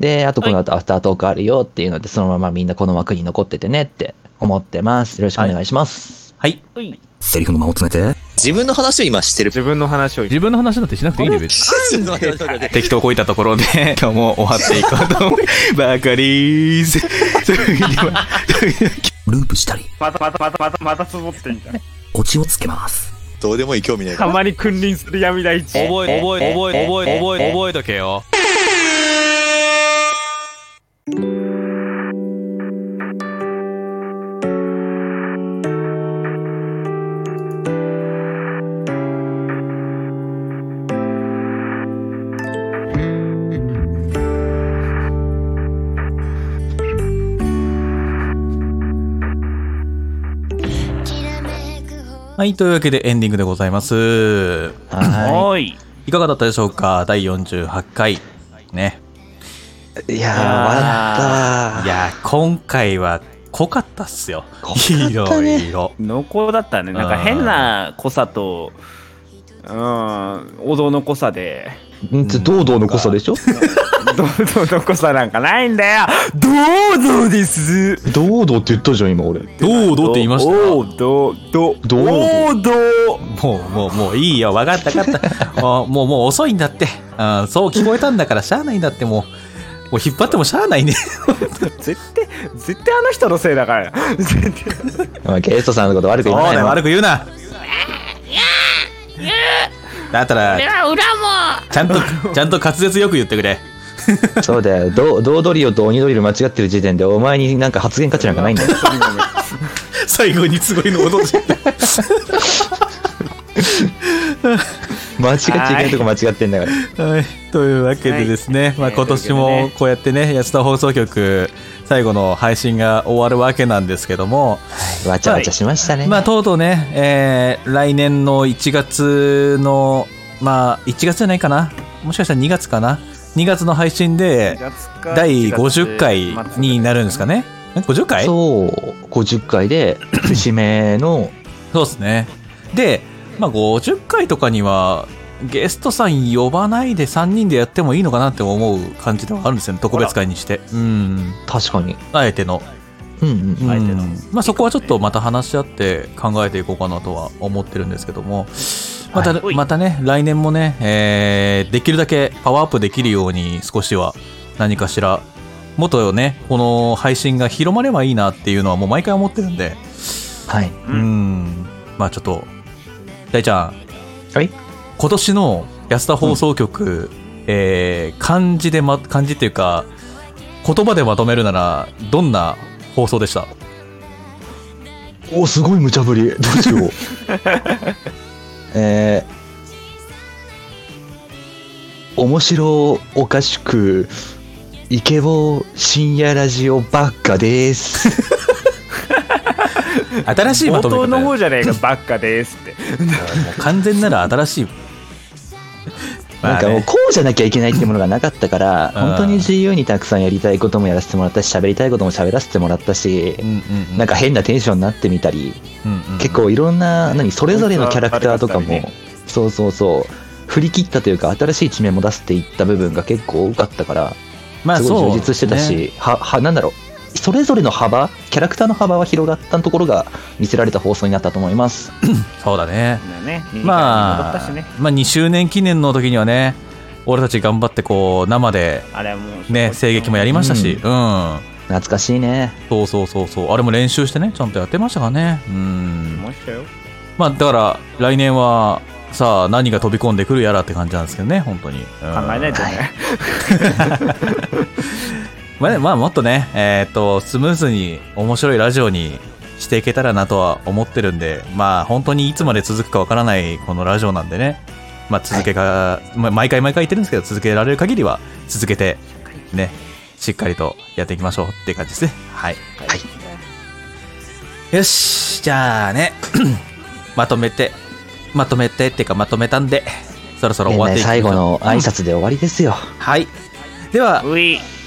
で、あとこの後アフタートークあるよっていうので、そのままみんなこの枠に残っててねって思ってます。よろしくお願いします。はい。セリフの間を詰めて。自分の話を今してる。自分の話を自分の話だってしなくていいね、別に。適当こいたところで、今日も終わっていこうと思いバカリーズ。ループしたり、またまたまたまたまたつぼってんじゃんオチをつけます。どうでもいい興味ないから。たまに君臨する闇大地覚え、覚え、覚え、覚え、覚え、覚えとけよ。はい、というわけでエンディングでございます。はおいいかがだったでしょうか？第48回。ね。い。いやー、笑ったわいやー、今回は濃かったっすよ。いろいろ。濃厚だったねなんか変な濃さとうんお堂の濃さで堂々の濃さでしょ？堂々の濃さなんかないんだよ堂々です？堂々って言ったじゃん、今俺。どうどうって言いました？おうどうどうどうもう、もう、もういいよ。わかったわかった。あもう、もう遅いんだって。あそう聞こえたんだからしゃあないんだって、もう。もう引っ張ってもしゃあないね。絶対絶対あの人のせいだから絶対まあ、ゲストさんのこと悪く言わな悪く言うな。だったら、ちゃんと、(laughs) ちゃんと滑舌よく言ってくれ。そうだよ。ドドードリオと鬼ドリル間違ってる時点で、お前になんか発言価値なんかないんだよ。(laughs) 最後にすごいの踊って。間違っちゃいけないとこ間違ってんだから。はい。というわけでですね、まあ今年もこうやってね、安田放送局、最後の配信が終わるわけなんですけども、わちゃわちゃしましたね。まあ、とうとうね、えー来年の1月の、まあ、1月じゃないかな。もしかしたら2月かな。2月の配信で、第50回になるんですかね。え50回？そう、50回で、節目の、そうですね。で、まあ、50回とかには、ゲストさん呼ばないで3人でやってもいいのかなって思う感じではあるんですよね。特別会にして。うん。確かに。あえての。うんうん。あえての。うんまあ、そこはちょっとまた話し合って考えていこうかなとは思ってるんですけども。また,、はい。またね来年もね、えーできるだけパワーアップできるように少しは何かしらもっとねこの配信が広まればいいなっていうのはもう毎回思ってるんで。はい。うん。まあちょっと大ちゃんはい今年の安田放送局、えー漢字で、ま、漢字っていうか言葉でまとめるならどんな放送でした？お、すごい無茶ぶり。どうしよう。(laughs) えー、面白おかしく、イケボ深夜ラジオばっかです。(laughs) (laughs) 新しいま冒とめ方。よ頭の方じゃねえかばっかですって。もう完全なら新しい。(laughs) なんかもうこうじゃなきゃいけないってものがなかったから、うん。本当に自由にたくさんやりたいこともやらせてもらったし、喋りたいことも喋らせてもらったし、うんうんうん。なんか変なテンションになってみたり、うんうん結構いろんな、何、それぞれのキャラクターとかも、そうそうそう、振り切ったというか、新しい一面も出していった部分が結構多かったから、まあすごい充実してたね。し、は、は、なんだろう、それぞれの幅、キャラクターの幅は広がったところが見せられた放送になったと思います。(clears throat) そうだね。まあまあ2周年記念の時にはね俺たち頑張ってこう生であれはもうね声劇もやりましたしうん、懐かしいね。そうそうそうそう。あれも練習してねちゃんとやってましたからね。うん。ましたよ。まあだから来年はさあ何が飛び込んでくるやらって感じなんですけどね本当に、うん。考えないとね、(laughs) まあね、まあもっとね、えーっと、スムーズに面白いラジオにしていけたらなとは思ってるんで、まあ本当にいつまで続くかわからないこのラジオなんでね、まあ続けが、まあ毎回毎回言ってるんですけど、続けられる限りは続けて、ね、しっかりとやっていきましょうっていう感じですね。はい。よし、じゃあね、(clears throat) まとめて、まとめてっていうかまとめたんで、そろそろ終年わっていきましょう内最後の挨拶で終わりですよ。はい。では、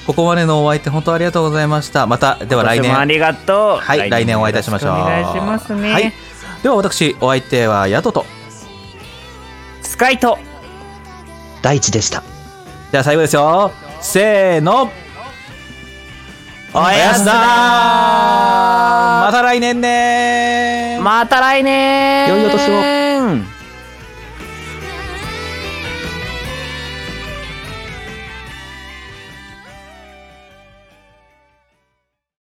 ここまでのお相手本当ありがとうございました。また、では来年。ありがとうはい、来年お会いいたしましょう。お願いしますね、はい。では私、お相手はヤトと。スカイと大地でした。じゃあ最後ですよ。せーの。おやすだまた来年ねまた来年良いお年を